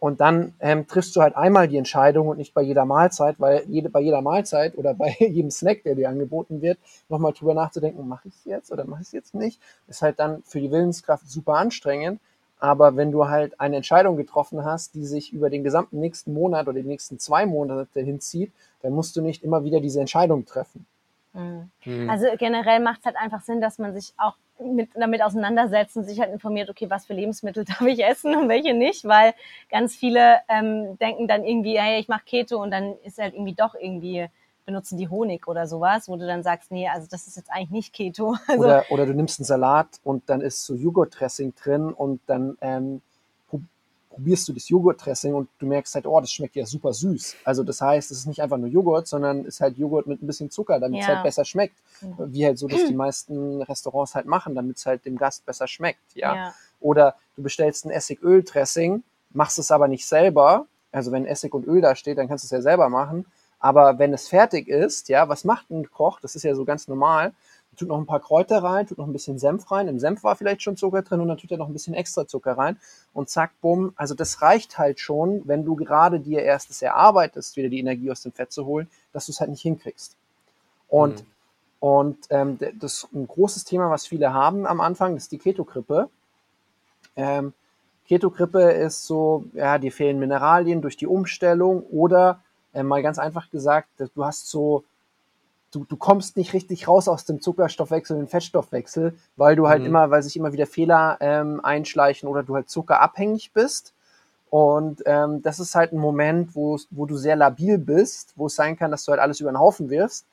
Und dann ähm, triffst du halt einmal die Entscheidung und nicht bei jeder Mahlzeit, weil jede, bei jeder Mahlzeit oder bei jedem Snack, der dir angeboten wird, nochmal drüber nachzudenken, mache ich es jetzt oder mache ich es jetzt nicht, ist halt dann für die Willenskraft super anstrengend. Aber wenn du halt eine Entscheidung getroffen hast, die sich über den gesamten nächsten Monat oder die nächsten zwei Monate hinzieht, dann musst du nicht immer wieder diese Entscheidung treffen. Mhm. Also generell macht es halt einfach Sinn, dass man sich auch mit, damit auseinandersetzt und sich halt informiert, okay, was für Lebensmittel darf ich essen und welche nicht, weil ganz viele ähm, denken dann irgendwie, hey, ich mache Keto und dann ist halt irgendwie doch irgendwie benutzen die Honig oder sowas, wo du dann sagst, nee, also das ist jetzt eigentlich nicht Keto. Also oder, oder du nimmst einen Salat und dann ist so Joghurt-Dressing drin und dann ähm, probierst du das Joghurt-Dressing und du merkst halt, oh, das schmeckt ja super süß. Also das heißt, es ist nicht einfach nur Joghurt, sondern ist halt Joghurt mit ein bisschen Zucker, damit es halt besser schmeckt. Mhm. Wie halt so, dass die meisten Restaurants halt machen, damit es halt dem Gast besser schmeckt. Ja? ja. Oder du bestellst ein Essigöl-Dressing, machst es aber nicht selber. Also wenn Essig und Öl da steht, dann kannst du es ja selber machen. Aber wenn es fertig ist, ja, was macht ein Koch? Das ist ja so ganz normal tut noch ein paar Kräuter rein, tut noch ein bisschen Senf rein. Im Senf war vielleicht schon Zucker drin und dann tut er noch ein bisschen extra Zucker rein und zack, bumm. Also das reicht halt schon, wenn du gerade dir erst das erarbeitest, wieder die Energie aus dem Fett zu holen, dass du es halt nicht hinkriegst. Und, mhm. und ähm, das ein großes Thema, was viele haben am Anfang, ist die Ketogrippe. Ähm, Ketogrippe ist so, ja, dir fehlen Mineralien durch die Umstellung oder äh, mal ganz einfach gesagt, du hast so du, du kommst nicht richtig raus aus dem Zuckerstoffwechsel den Fettstoffwechsel, weil du halt mhm. immer, weil sich immer wieder Fehler ähm, einschleichen oder du halt zuckerabhängig bist. Und ähm, das ist halt ein Moment, wo, wo du sehr labil bist, wo es sein kann, dass du halt alles über den Haufen wirfst.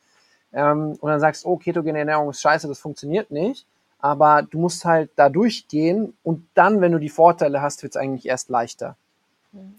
Ähm, und dann sagst, oh, ketogene Ernährung ist scheiße, das funktioniert nicht. Aber du musst halt da durchgehen und dann, wenn du die Vorteile hast, wird es eigentlich erst leichter.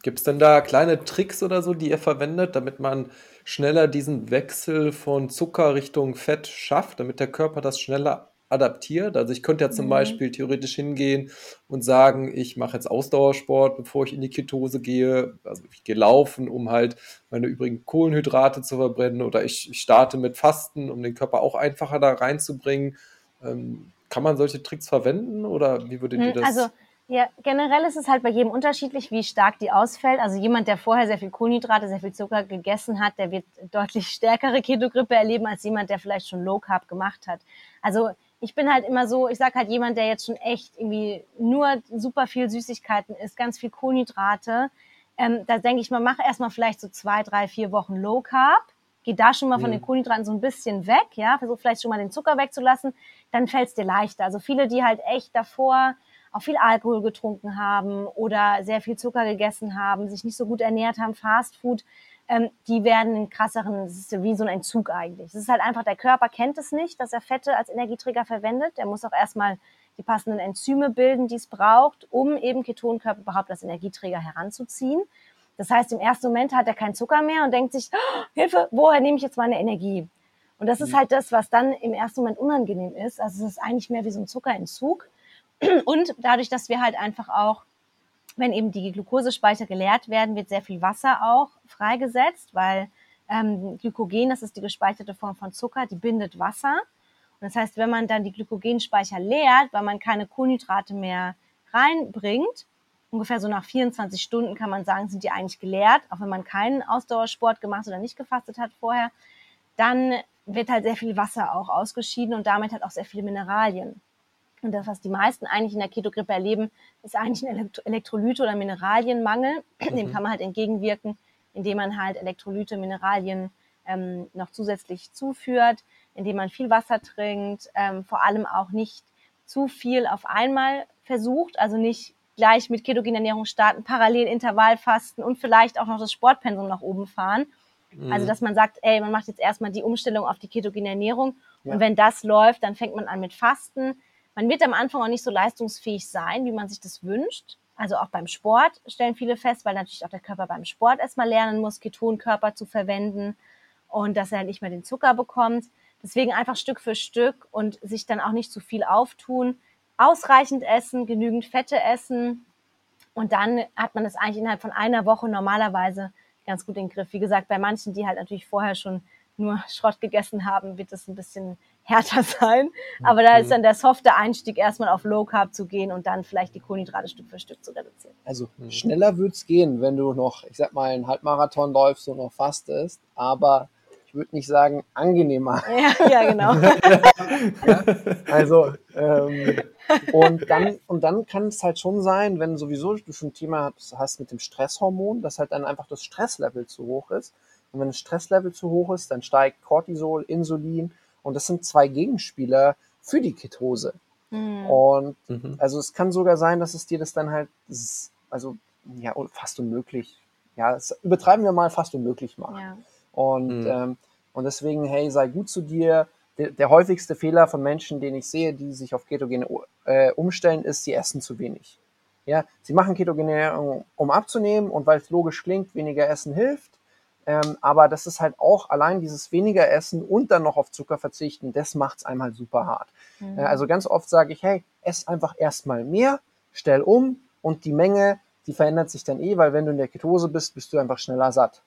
Gibt es denn da kleine Tricks oder so, die ihr verwendet, damit man schneller diesen Wechsel von Zucker Richtung Fett schafft, damit der Körper das schneller adaptiert? Also ich könnte ja zum mhm. Beispiel theoretisch hingehen und sagen, ich mache jetzt Ausdauersport, bevor ich in die Ketose gehe. Also ich gehe laufen, um halt meine übrigen Kohlenhydrate zu verbrennen oder ich, ich starte mit Fasten, um den Körper auch einfacher da reinzubringen. Ähm, kann man solche Tricks verwenden oder wie würdet ihr hm, das? Also ja, generell ist es halt bei jedem unterschiedlich, wie stark die ausfällt. Also jemand, der vorher sehr viel Kohlenhydrate, sehr viel Zucker gegessen hat, der wird deutlich stärkere Ketogrippe erleben als jemand, der vielleicht schon Low Carb gemacht hat. Also ich bin halt immer so, ich sag halt jemand, der jetzt schon echt irgendwie nur super viel Süßigkeiten isst, ganz viel Kohlenhydrate. Ähm, da denke ich mal, mach erstmal vielleicht so zwei, drei, vier Wochen Low Carb. Geh da schon mal von den. Kohlenhydraten so ein bisschen weg, ja, versuch vielleicht schon mal den Zucker wegzulassen, dann fällt es dir leichter. Also viele, die halt echt davor auch viel Alkohol getrunken haben oder sehr viel Zucker gegessen haben, sich nicht so gut ernährt haben, Fast Food, ähm, die werden einen krasseren, das ist wie so ein Entzug eigentlich. Das ist halt einfach, der Körper kennt es nicht, dass er Fette als Energieträger verwendet. Der muss auch erstmal die passenden Enzyme bilden, die es braucht, um eben Ketonkörper überhaupt als Energieträger heranzuziehen. Das heißt, im ersten Moment hat er keinen Zucker mehr und denkt sich, oh, Hilfe, woher nehme ich jetzt meine Energie? Und das ist mhm. halt das, was dann im ersten Moment unangenehm ist. Also es ist eigentlich mehr wie so ein Zuckerentzug. Und dadurch, dass wir halt einfach auch, wenn eben die Glukosespeicher geleert werden, wird sehr viel Wasser auch freigesetzt, weil ähm, Glykogen, das ist die gespeicherte Form von Zucker, die bindet Wasser. Und das heißt, wenn man dann die Glykogenspeicher leert, weil man keine Kohlenhydrate mehr reinbringt, ungefähr so nach 24 Stunden kann man sagen, sind die eigentlich geleert, auch wenn man keinen Ausdauersport gemacht oder nicht gefastet hat vorher, dann wird halt sehr viel Wasser auch ausgeschieden und damit halt auch sehr viele Mineralien. Und das, was die meisten eigentlich in der Ketogrippe erleben, ist eigentlich ein Elektrolyte- oder Mineralienmangel. Mhm. Dem kann man halt entgegenwirken, indem man halt Elektrolyte, Mineralien ähm, noch zusätzlich zuführt, indem man viel Wasser trinkt, ähm, vor allem auch nicht zu viel auf einmal versucht, also nicht gleich mit Ketogenernährung starten, parallel Intervallfasten und vielleicht auch noch das Sportpensum nach oben fahren. Mhm. Also dass man sagt, ey, man macht jetzt erstmal die Umstellung auf die ketogene Ernährung ja. und wenn das läuft, dann fängt man an mit Fasten man wird am Anfang auch nicht so leistungsfähig sein, wie man sich das wünscht. Also auch beim Sport stellen viele fest, weil natürlich auch der Körper beim Sport erstmal lernen muss, Ketonkörper zu verwenden und dass er nicht mehr den Zucker bekommt. Deswegen einfach Stück für Stück und sich dann auch nicht zu viel auftun. Ausreichend essen, genügend Fette essen. Und dann hat man das eigentlich innerhalb von einer Woche normalerweise ganz gut in den Griff. Wie gesagt, bei manchen, die halt natürlich vorher schon nur Schrott gegessen haben, wird es ein bisschen härter sein. Aber da ist dann der softe Einstieg, erstmal auf Low Carb zu gehen und dann vielleicht die Kohlenhydrate Stück für Stück zu reduzieren. Also mhm. schneller würde es gehen, wenn du noch, ich sag mal, einen Halbmarathon läufst und noch fastest, aber ich würde nicht sagen angenehmer. Ja, ja genau. also ähm, und dann und dann kann es halt schon sein, wenn sowieso du schon ein Thema hast mit dem Stresshormon, dass halt dann einfach das Stresslevel zu hoch ist. Und wenn das Stresslevel zu hoch ist, dann steigt Cortisol, Insulin und das sind zwei Gegenspieler für die Ketose. Mhm. Und mhm. also es kann sogar sein, dass es dir das dann halt, also ja, fast unmöglich, ja, übertreiben wir mal, fast unmöglich macht. Ja. Und, mhm. ähm, und deswegen, hey, sei gut zu dir. Der, der, häufigste Fehler von Menschen, den ich sehe, die sich auf Ketogene äh, umstellen, ist, sie essen zu wenig. Ja, sie machen Ketogene, um abzunehmen und weil es logisch klingt, weniger Essen hilft. Ähm, aber das ist halt auch allein dieses weniger Essen und dann noch auf Zucker verzichten, das macht es einmal super hart. Mhm. Äh, also ganz oft sage ich, hey, ess einfach erstmal mehr, stell um und die Menge, die verändert sich dann eh, weil wenn du in der Ketose bist, bist du einfach schneller satt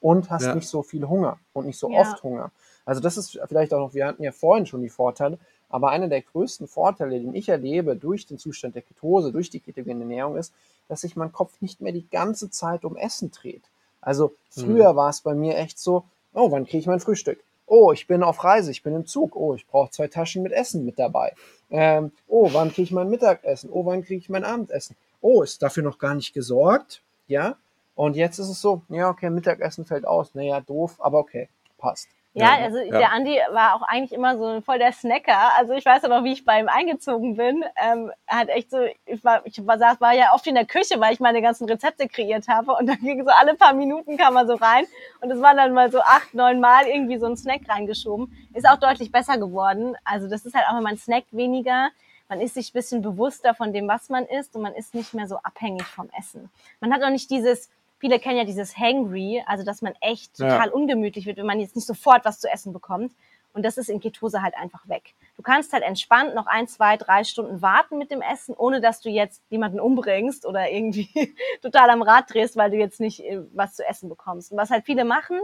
und hast ja. nicht so viel Hunger und nicht so ja. oft Hunger. Also das ist vielleicht auch noch, wir hatten ja vorhin schon die Vorteile, aber einer der größten Vorteile, den ich erlebe durch den Zustand der Ketose, durch die ketogene Ernährung ist, dass sich mein Kopf nicht mehr die ganze Zeit um Essen dreht. Also früher mhm. war es bei mir echt so, oh, wann kriege ich mein Frühstück? Oh, ich bin auf Reise, ich bin im Zug. Oh, ich brauche zwei Taschen mit Essen mit dabei. Ähm, oh, wann kriege ich mein Mittagessen? Oh, wann kriege ich mein Abendessen? Oh, ist dafür noch gar nicht gesorgt? Ja. Und jetzt ist es so, ja, okay, Mittagessen fällt aus. Naja, doof, aber okay, passt. Ja, also ja. der Andi war auch eigentlich immer so voll der Snacker. Also ich weiß aber, wie ich bei ihm eingezogen bin. Ähm, hat echt so, ich war, ich war, war ja oft in der Küche, weil ich meine ganzen Rezepte kreiert habe. Und dann ging so alle paar Minuten kam er so rein. Und es waren dann mal so acht, neun Mal irgendwie so ein Snack reingeschoben. Ist auch deutlich besser geworden. Also das ist halt auch, wenn man snackt weniger. Man ist sich ein bisschen bewusster von dem, was man isst und man ist nicht mehr so abhängig vom Essen. Man hat auch nicht dieses, viele kennen ja dieses Hangry, also dass man echt total ja. ungemütlich wird, wenn man jetzt nicht sofort was zu essen bekommt. Und das ist in Ketose halt einfach weg. Du kannst halt entspannt noch ein, zwei, drei Stunden warten mit dem Essen, ohne dass du jetzt jemanden umbringst oder irgendwie total am Rad drehst, weil du jetzt nicht äh, was zu essen bekommst. Und was halt viele machen,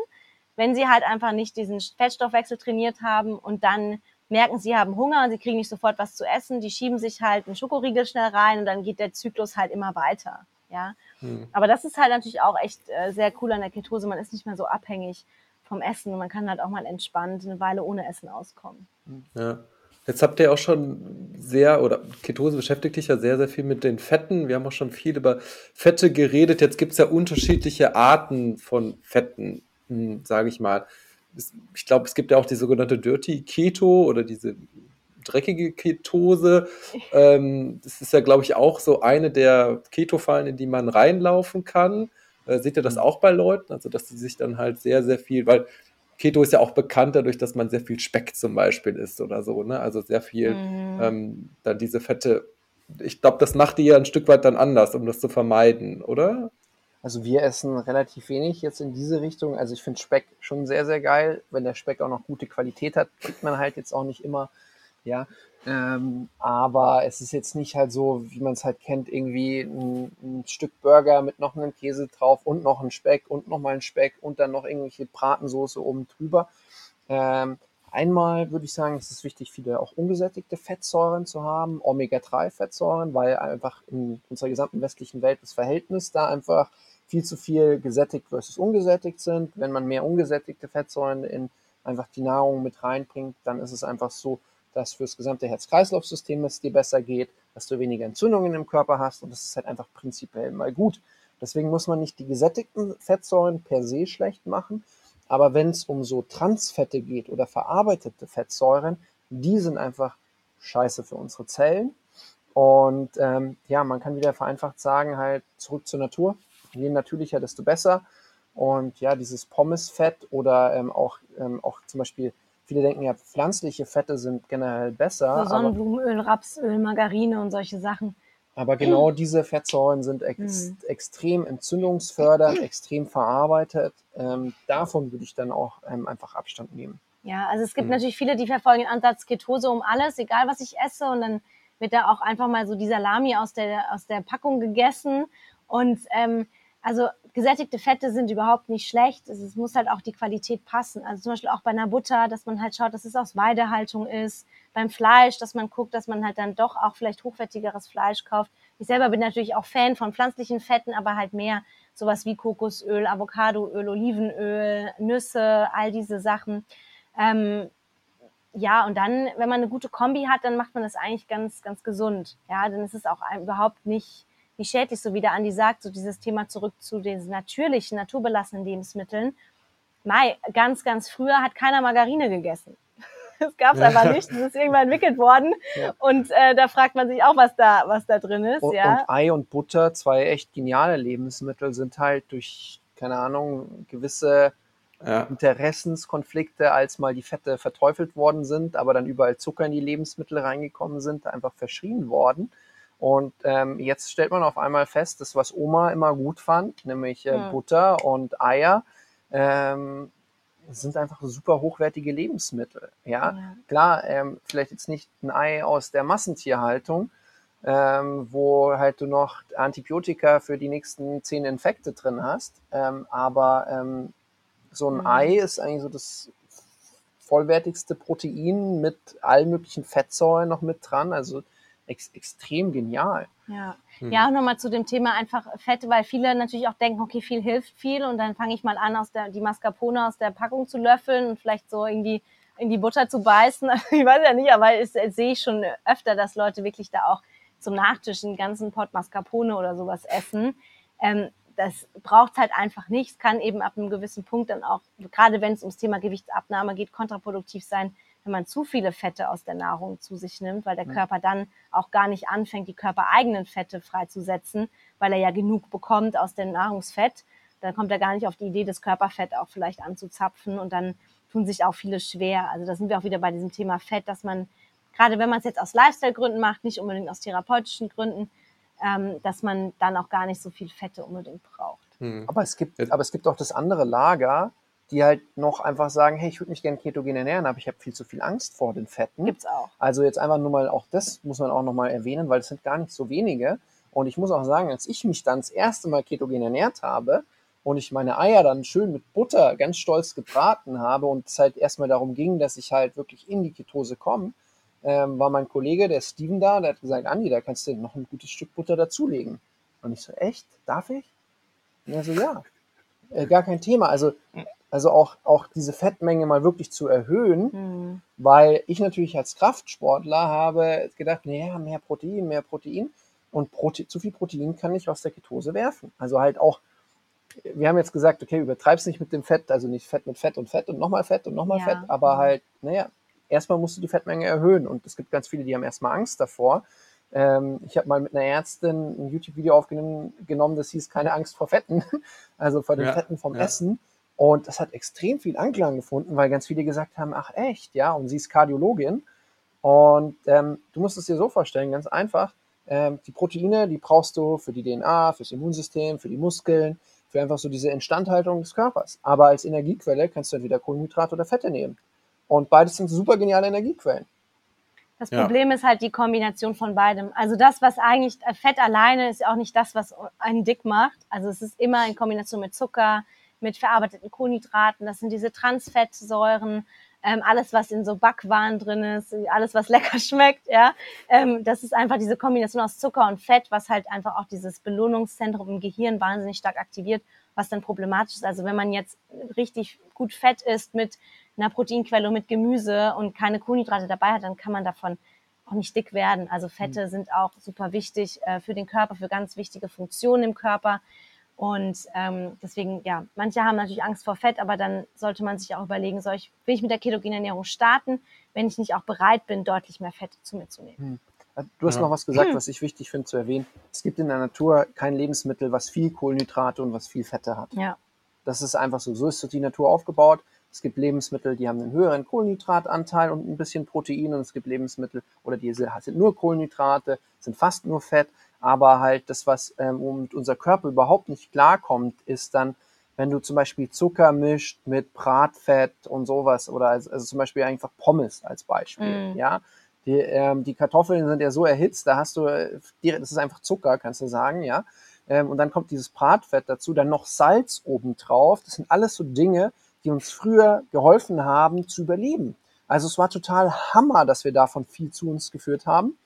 wenn sie halt einfach nicht diesen Fettstoffwechsel trainiert haben und dann merken, sie haben Hunger und sie kriegen nicht sofort was zu essen, die schieben sich halt einen Schokoriegel schnell rein und dann geht der Zyklus halt immer weiter. Ja, hm. aber das ist halt natürlich auch echt äh, sehr cool an der Ketose. Man ist nicht mehr so abhängig vom Essen und man kann halt auch mal entspannt eine Weile ohne Essen auskommen. Ja. Jetzt habt ihr auch schon sehr, oder Ketose beschäftigt dich ja sehr, sehr viel mit den Fetten. Wir haben auch schon viel über Fette geredet. Jetzt gibt es ja unterschiedliche Arten von Fetten, hm, sage ich mal ich glaube, es gibt ja auch die sogenannte Dirty Keto oder diese dreckige Ketose. Ähm, das ist ja, glaube ich, auch so eine der Keto-Fallen, in die man reinlaufen kann. Äh, seht ihr das mhm. auch bei Leuten? Also, dass sie sich dann halt sehr, sehr viel, weil Keto ist ja auch bekannt dadurch, dass man sehr viel Speck zum Beispiel isst oder so, ne? Also sehr viel mhm. ähm, dann diese Fette. Ich glaube, das macht die ja ein Stück weit dann anders, um das zu vermeiden, oder? Also wir essen relativ wenig jetzt in diese Richtung. Also ich finde Speck schon sehr, sehr geil. Wenn der Speck auch noch gute Qualität hat, kriegt man halt jetzt auch nicht immer, ja. Ähm, aber es ist jetzt nicht halt so, wie man es halt kennt, irgendwie ein, ein, Stück Burger mit noch einem Käse drauf und noch ein Speck und noch mal ein Speck und dann noch irgendwelche Bratensoße oben drüber. Ähm, einmal würde ich sagen, es ist wichtig, viele auch ungesättigte Fettsäuren zu haben, Omega-3-Fettsäuren, weil einfach in unserer gesamten westlichen Welt das Verhältnis da einfach viel zu viel gesättigt versus ungesättigt sind. Wenn man mehr ungesättigte Fettsäuren in einfach die Nahrung mit reinbringt, dann ist es einfach so, dass fürs gesamte Herz-Kreislauf-System es dir besser geht, dass du weniger Entzündungen im Körper hast und das ist halt einfach prinzipiell mal gut. Deswegen muss man nicht die gesättigten Fettsäuren per se schlecht machen, aber wenn es um so Transfette geht oder verarbeitete Fettsäuren, die sind einfach scheiße für unsere Zellen. Und ähm, ja, man kann wieder vereinfacht sagen, halt zurück zur Natur je natürlicher, desto besser. Und ja, dieses Pommesfett oder ähm, auch, ähm, auch zum Beispiel, viele denken ja, pflanzliche Fette sind generell besser. So Sonnenblumenöl, Rapsöl, Margarine und solche Sachen. Aber genau diese Fettsäuren sind ex mhm. extrem entzündungsfördernd, extrem verarbeitet. Ähm, davon würde ich dann auch ähm, einfach Abstand nehmen. Ja, also es gibt mhm. natürlich viele, die verfolgen den Ansatz Ketose um alles, egal was ich esse. Und dann wird da auch einfach mal so die Salami aus der, aus der Packung gegessen. Und ähm, also gesättigte Fette sind überhaupt nicht schlecht. Es, muss halt auch die Qualität passen. Also zum Beispiel auch bei einer Butter, dass man halt schaut, dass es aus Weidehaltung ist. Beim Fleisch, dass man guckt, dass man halt dann doch auch vielleicht hochwertigeres Fleisch kauft. Ich selber bin natürlich auch Fan von pflanzlichen Fetten, aber halt mehr sowas wie Kokosöl, Avocadoöl, Olivenöl, Nüsse, all diese Sachen. Ähm, ja, und dann, wenn man eine gute Kombi hat, dann macht man das eigentlich ganz, ganz gesund. Ja, dann ist es auch überhaupt nicht wie schädlich, so wie der Andi sagt, so dieses Thema zurück zu den natürlichen, naturbelassenen Lebensmitteln. Mai, ganz, ganz früher hat keiner Margarine gegessen. Das gab es einfach nicht. Das ist irgendwann entwickelt worden. Ja. Und äh, da fragt man sich auch, was da, was da drin ist. Und, ja. und Ei und Butter, zwei echt geniale Lebensmittel, sind halt durch, keine Ahnung, gewisse ja. Interessenskonflikte, als mal die Fette verteufelt worden sind, aber dann überall Zucker in die Lebensmittel reingekommen sind, einfach verschrien worden. Und ähm, jetzt stellt man auf einmal fest, dass was Oma immer gut fand, nämlich äh, ja. Butter und Eier, ähm, sind einfach super hochwertige Lebensmittel. Ja, ja. klar, ähm, vielleicht jetzt nicht ein Ei aus der Massentierhaltung, ähm, wo halt du noch Antibiotika für die nächsten zehn Infekte drin hast, ähm, aber ähm, so ein mhm. Ei ist eigentlich so das vollwertigste Protein mit allen möglichen Fettsäuren noch mit dran. Also ex extrem genial. Ja, hm. ja, nochmal zu dem Thema einfach Fett, weil viele natürlich auch denken, okay, viel hilft viel und dann fange ich mal an, aus der, die Mascarpone aus der Packung zu löffeln und vielleicht so irgendwie in die Butter zu beißen. ich weiß ja nicht, aber es, es sehe ich schon öfter, dass Leute wirklich da auch zum Nachtisch einen ganzen Pot Mascarpone oder sowas essen. Ähm, das braucht halt einfach nicht. Es kann eben ab einem gewissen Punkt dann auch, gerade wenn es ums Thema Gewichtsabnahme geht, kontraproduktiv sein, wenn man zu viele Fette aus der Nahrung zu sich nimmt, weil der mhm. Körper dann auch gar nicht anfängt, die körpereigenen Fette freizusetzen, weil er ja genug bekommt aus dem Nahrungsfett. Dann kommt er gar nicht auf die Idee, das Körperfett auch vielleicht anzuzapfen und dann tun sich auch viele schwer. Also da sind wir auch wieder bei diesem Thema Fett, dass man, gerade wenn man es jetzt aus Lifestyle-Gründen macht, nicht unbedingt aus therapeutischen Gründen, ähm, dass man dann auch gar nicht so viel Fette unbedingt braucht. Mhm. Aber, es gibt, aber es gibt auch das andere Lager, die halt noch einfach sagen, hey, ich würde mich gerne ketogen ernähren, aber ich habe viel zu viel Angst vor den Fetten. Gibt's auch. Also jetzt einfach nur mal auch das muss man auch noch mal erwähnen, weil es sind gar nicht so wenige. Und ich muss auch sagen, als ich mich dann das erste Mal ketogen ernährt habe und ich meine Eier dann schön mit Butter ganz stolz gebraten habe und es halt erstmal darum ging, dass ich halt wirklich in die Ketose komme, ähm, war mein Kollege, der Steven da, der hat gesagt, Andi, da kannst du noch ein gutes Stück Butter dazulegen. Und ich so, echt? Darf ich? Und er so, ja, äh, gar kein Thema. Also, also auch, auch diese Fettmenge mal wirklich zu erhöhen, Mhm. weil ich natürlich als Kraftsportler habe gedacht, naja, mehr Protein, mehr Protein. Und Prote zu viel Protein kann ich aus der Ketose werfen. Also halt auch, wir haben jetzt gesagt, okay, übertreib's nicht mit dem Fett, also nicht Fett mit Fett und Fett und nochmal Fett und nochmal Ja. Fett, aber halt, naja, erstmal musst du die Fettmenge erhöhen. Und es gibt ganz viele, die haben erstmal Angst davor. Ähm, ich habe mal mit einer Ärztin ein YouTube-Video aufgenommen, genommen, das hieß keine Angst vor Fetten, also vor den Ja, Fetten vom ja. Essen. Und das hat extrem viel Anklang gefunden, weil ganz viele gesagt haben, ach echt, ja, und sie ist Kardiologin. Und ähm, du musst es dir so vorstellen, ganz einfach, ähm, die Proteine, die brauchst du für die DNA, fürs Immunsystem, für die Muskeln, für einfach so diese Instandhaltung des Körpers. Aber als Energiequelle kannst du entweder Kohlenhydrate oder Fette nehmen. Und beides sind super geniale Energiequellen. Das Ja. Problem ist halt die Kombination von beidem. Also das, was eigentlich Fett alleine ist, ja auch nicht das, was einen dick macht. Also es ist immer in Kombination mit Zucker, mit verarbeiteten Kohlenhydraten. Das sind diese Transfettsäuren, ähm, alles, was in so Backwaren drin ist, alles, was lecker schmeckt. Ja, ähm, das ist einfach diese Kombination aus Zucker und Fett, was halt einfach auch dieses Belohnungszentrum im Gehirn wahnsinnig stark aktiviert, was dann problematisch ist. Also wenn man jetzt richtig gut Fett isst mit einer Proteinquelle und mit Gemüse und keine Kohlenhydrate dabei hat, dann kann man davon auch nicht dick werden. Also Fette sind auch super wichtig äh, für den Körper, für ganz wichtige Funktionen im Körper. Und ähm, deswegen, ja, manche haben natürlich Angst vor Fett, aber dann sollte man sich auch überlegen, soll ich, will ich mit der ketogenen Ernährung starten, wenn ich nicht auch bereit bin, deutlich mehr Fett zu mir zu nehmen. Du hast Ja. noch was gesagt, was ich wichtig finde zu erwähnen. Es gibt in der Natur kein Lebensmittel, was viel Kohlenhydrate und was viel Fette hat. Ja, Das ist einfach so. So ist die Natur aufgebaut. Es gibt Lebensmittel, die haben einen höheren Kohlenhydratanteil und ein bisschen Protein. Und es gibt Lebensmittel, oder die sind nur Kohlenhydrate, sind fast nur Fett. Aber halt das, was ähm, womit unser Körper überhaupt nicht klarkommt, ist dann, wenn du zum Beispiel Zucker mischt mit Bratfett und sowas. Oder also, also zum Beispiel einfach Pommes als Beispiel. Mm. Ja, die, ähm, die Kartoffeln sind ja so erhitzt, da hast du, äh, direkt- das ist einfach Zucker, kannst du sagen, ja. Ähm, und dann kommt dieses Bratfett dazu, dann noch Salz obendrauf. Das sind alles so Dinge, die uns früher geholfen haben zu überleben. Also es war total Hammer, dass wir davon viel zu uns geführt haben.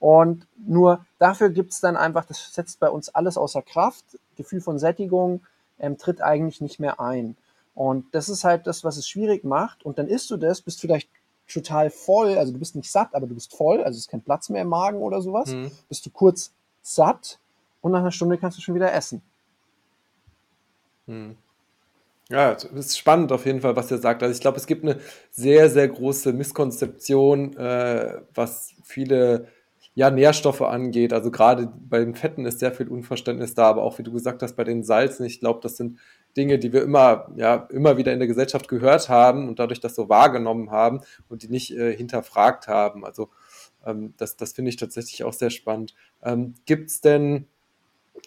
Und nur dafür gibt's dann einfach, das setzt bei uns alles außer Kraft. Gefühl von Sättigung ähm, tritt eigentlich nicht mehr ein. Und das ist halt das, was es schwierig macht. Und dann isst du das, bist vielleicht total voll, also du bist nicht satt, aber du bist voll, also es ist kein Platz mehr im Magen oder sowas. Mhm. Bist du kurz satt und nach einer Stunde kannst du schon wieder essen. Hm. Ja, es ist spannend auf jeden Fall, was ihr sagt. Also ich glaube, es gibt eine sehr, sehr große Misskonzeption, äh, was viele ja, Nährstoffe angeht. Also gerade bei den Fetten ist sehr viel Unverständnis da, aber auch wie du gesagt hast, bei den Salzen, ich glaube, das sind Dinge, die wir immer, ja, immer wieder in der Gesellschaft gehört haben und dadurch das so wahrgenommen haben und die nicht äh, hinterfragt haben. Also ähm, das, das finde ich tatsächlich auch sehr spannend. Ähm, Gibt es denn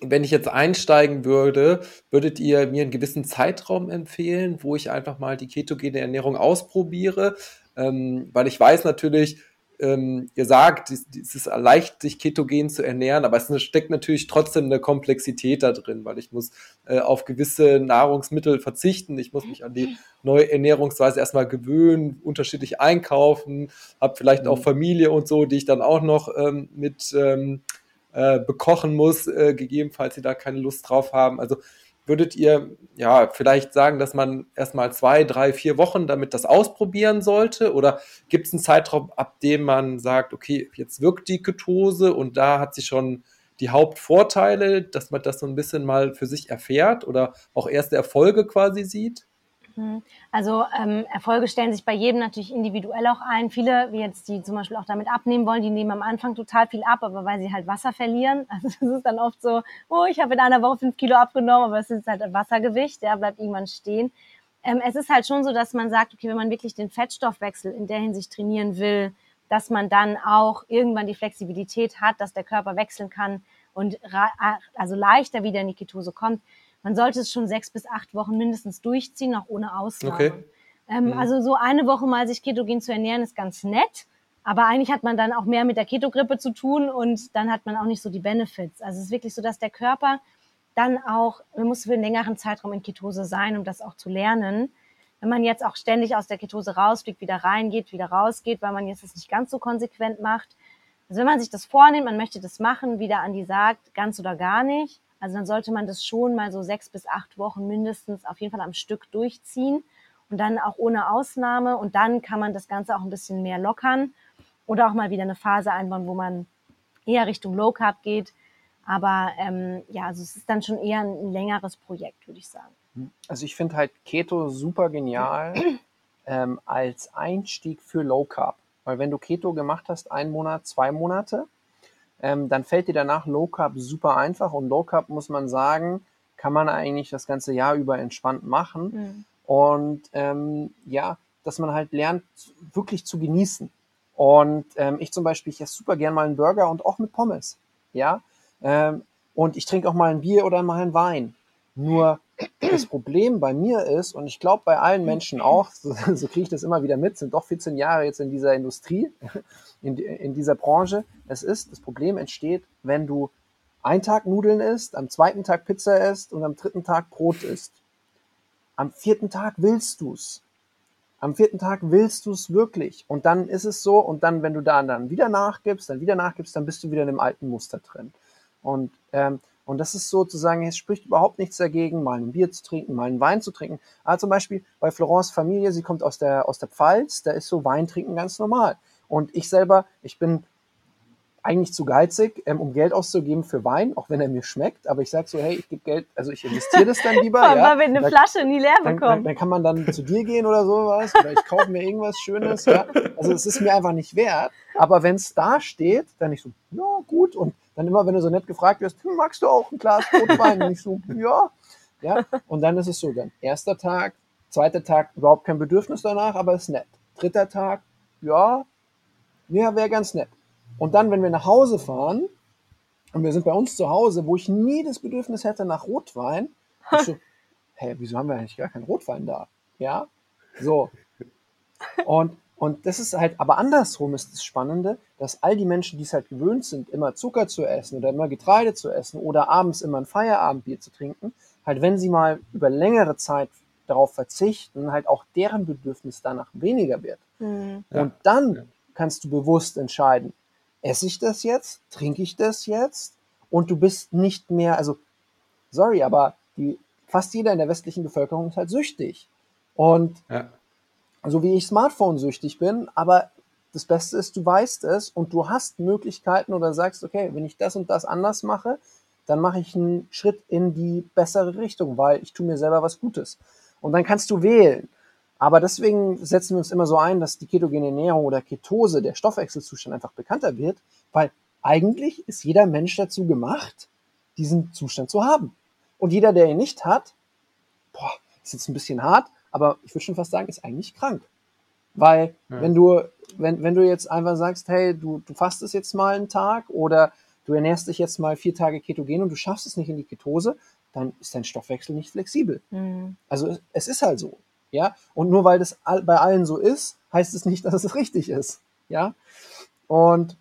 wenn ich jetzt einsteigen würde, würdet ihr mir einen gewissen Zeitraum empfehlen, wo ich einfach mal die ketogene Ernährung ausprobiere? Ähm, weil ich weiß natürlich, ähm, ihr sagt, es ist leicht, sich ketogen zu ernähren, aber es steckt natürlich trotzdem eine Komplexität da drin, weil ich muss äh, auf gewisse Nahrungsmittel verzichten, ich muss mich an die neue Ernährungsweise erstmal gewöhnen, unterschiedlich einkaufen, habe vielleicht auch Familie und so, die ich dann auch noch ähm, mit ähm, äh, bekochen muss, äh, gegebenenfalls sie da keine Lust drauf haben. Also würdet ihr ja vielleicht sagen, dass man erstmal zwei, drei, vier Wochen damit das ausprobieren sollte? Oder gibt es einen Zeitraum, ab dem man sagt, okay, jetzt wirkt die Ketose und da hat sie schon die Hauptvorteile, dass man das so ein bisschen mal für sich erfährt oder auch erste Erfolge quasi sieht? Also ähm, Erfolge stellen sich bei jedem natürlich individuell auch ein. Viele, wie jetzt die zum Beispiel auch damit abnehmen wollen, die nehmen am Anfang total viel ab, aber weil sie halt Wasser verlieren. Also das ist dann oft so, oh, ich habe in einer Woche fünf Kilo abgenommen, aber es ist halt Wassergewicht, der bleibt irgendwann stehen. Ähm, es ist halt schon so, dass man sagt, okay, wenn man wirklich den Fettstoffwechsel in der Hinsicht trainieren will, dass man dann auch irgendwann die Flexibilität hat, dass der Körper wechseln kann und also leichter wieder in die Ketose kommt. Man sollte es schon sechs bis acht Wochen mindestens durchziehen, auch ohne Ausnahme. Okay. Ähm, Mhm. Also so eine Woche mal sich ketogen zu ernähren, ist ganz nett. Aber eigentlich hat man dann auch mehr mit der Ketogrippe zu tun und dann hat man auch nicht so die Benefits. Also es ist wirklich so, dass der Körper dann auch, man muss für einen längeren Zeitraum in Ketose sein, um das auch zu lernen. Wenn man jetzt auch ständig aus der Ketose rausfliegt, wieder reingeht, wieder rausgeht, weil man jetzt das nicht ganz so konsequent macht. Also wenn man sich das vornimmt, man möchte das machen, wie der Andi sagt, ganz oder gar nicht. Also dann sollte man das schon mal so sechs bis acht Wochen mindestens auf jeden Fall am Stück durchziehen und dann auch ohne Ausnahme. Und dann kann man das Ganze auch ein bisschen mehr lockern oder auch mal wieder eine Phase einbauen, wo man eher Richtung Low Carb geht. Aber ähm, ja, also es ist dann schon eher ein, ein längeres Projekt, würde ich sagen. Also ich finde halt Keto super genial ähm, als Einstieg für Low Carb. Weil wenn du Keto gemacht hast, einen Monat, zwei Monate, ähm, dann fällt dir danach Low Carb super einfach. Und Low Carb, muss man sagen, kann man eigentlich das ganze Jahr über entspannt machen. Mhm. Und ähm, ja, dass man halt lernt, wirklich zu genießen. Und ähm, ich zum Beispiel, ich esse super gern mal einen Burger und auch mit Pommes. Ja. Ähm, und ich trinke auch mal ein Bier oder mal einen Wein. Nur das Problem bei mir ist, und ich glaube bei allen Menschen auch, so, so kriege ich das immer wieder mit, sind doch 14 Jahre jetzt in dieser Industrie, in, in dieser Branche. Es ist, das Problem entsteht, wenn du einen Tag Nudeln isst, am zweiten Tag Pizza isst und am dritten Tag Brot isst. Am vierten Tag willst du's. Am vierten Tag willst du es wirklich. Und dann ist es so, und dann, wenn du da dann wieder nachgibst, dann wieder nachgibst, dann bist du wieder in dem alten Muster drin. Und, ähm, und das ist sozusagen, es spricht überhaupt nichts dagegen, mal ein Bier zu trinken, mal einen Wein zu trinken. Aber zum Beispiel bei Florence Familie, sie kommt aus der, aus der Pfalz, da ist so Wein trinken ganz normal. Und ich selber, ich bin eigentlich zu geizig, ähm, um Geld auszugeben für Wein, auch wenn er mir schmeckt. Aber ich sage so, hey, ich gebe Geld, also ich investiere das dann lieber. Weil ja. wir eine Da- Flasche nie leer dann, dann, bekommen. dann kann man dann zu dir gehen oder sowas oder ich kaufe mir irgendwas Schönes. Ja. Also es ist mir einfach nicht wert. Aber wenn es da steht, dann ich so, ja gut. Und dann immer, wenn du so nett gefragt wirst, hm, magst du auch ein Glas Rotwein? Und ich so, ja. ja. Und dann ist es so, dann erster Tag, zweiter Tag, überhaupt kein Bedürfnis danach, aber ist nett. Dritter Tag, ja, ja, wäre ganz nett. Und dann, wenn wir nach Hause fahren, und wir sind bei uns zu Hause, wo ich nie das Bedürfnis hätte nach Rotwein, ich so, hä, wieso haben wir eigentlich gar keinen Rotwein da? Ja, so. Und, und das ist halt, aber andersrum ist das Spannende, dass all die Menschen, die es halt gewöhnt sind, immer Zucker zu essen oder immer Getreide zu essen oder abends immer ein Feierabendbier zu trinken, halt wenn sie mal über längere Zeit darauf verzichten, halt auch deren Bedürfnis danach weniger wird. Mhm. Und dann kannst du bewusst entscheiden, esse ich das jetzt, trinke ich das jetzt und du bist nicht mehr, also sorry, aber die, fast jeder in der westlichen Bevölkerung ist halt süchtig. Und Ja. so wie ich Smartphone-süchtig bin, aber das Beste ist, du weißt es und du hast Möglichkeiten oder sagst, okay, wenn ich das und das anders mache, dann mache ich einen Schritt in die bessere Richtung, weil ich tue mir selber was Gutes. Und dann kannst du wählen. Aber deswegen setzen wir uns immer so ein, dass die ketogene Ernährung oder Ketose, der Stoffwechselzustand einfach bekannter wird, weil eigentlich ist jeder Mensch dazu gemacht, diesen Zustand zu haben. Und jeder, der ihn nicht hat, boah, ist jetzt ein bisschen hart, aber ich würde schon fast sagen, ist eigentlich krank. Weil Ja. wenn du, wenn, wenn du jetzt einfach sagst, hey, du, du fastest jetzt mal einen Tag oder du ernährst dich jetzt mal vier Tage ketogen und du schaffst es nicht in die Ketose, dann ist dein Stoffwechsel nicht flexibel. Mhm. Also es, es ist halt so. Ja. Und nur weil das bei allen so ist, heißt es nicht, dass es richtig ist. Ja. Und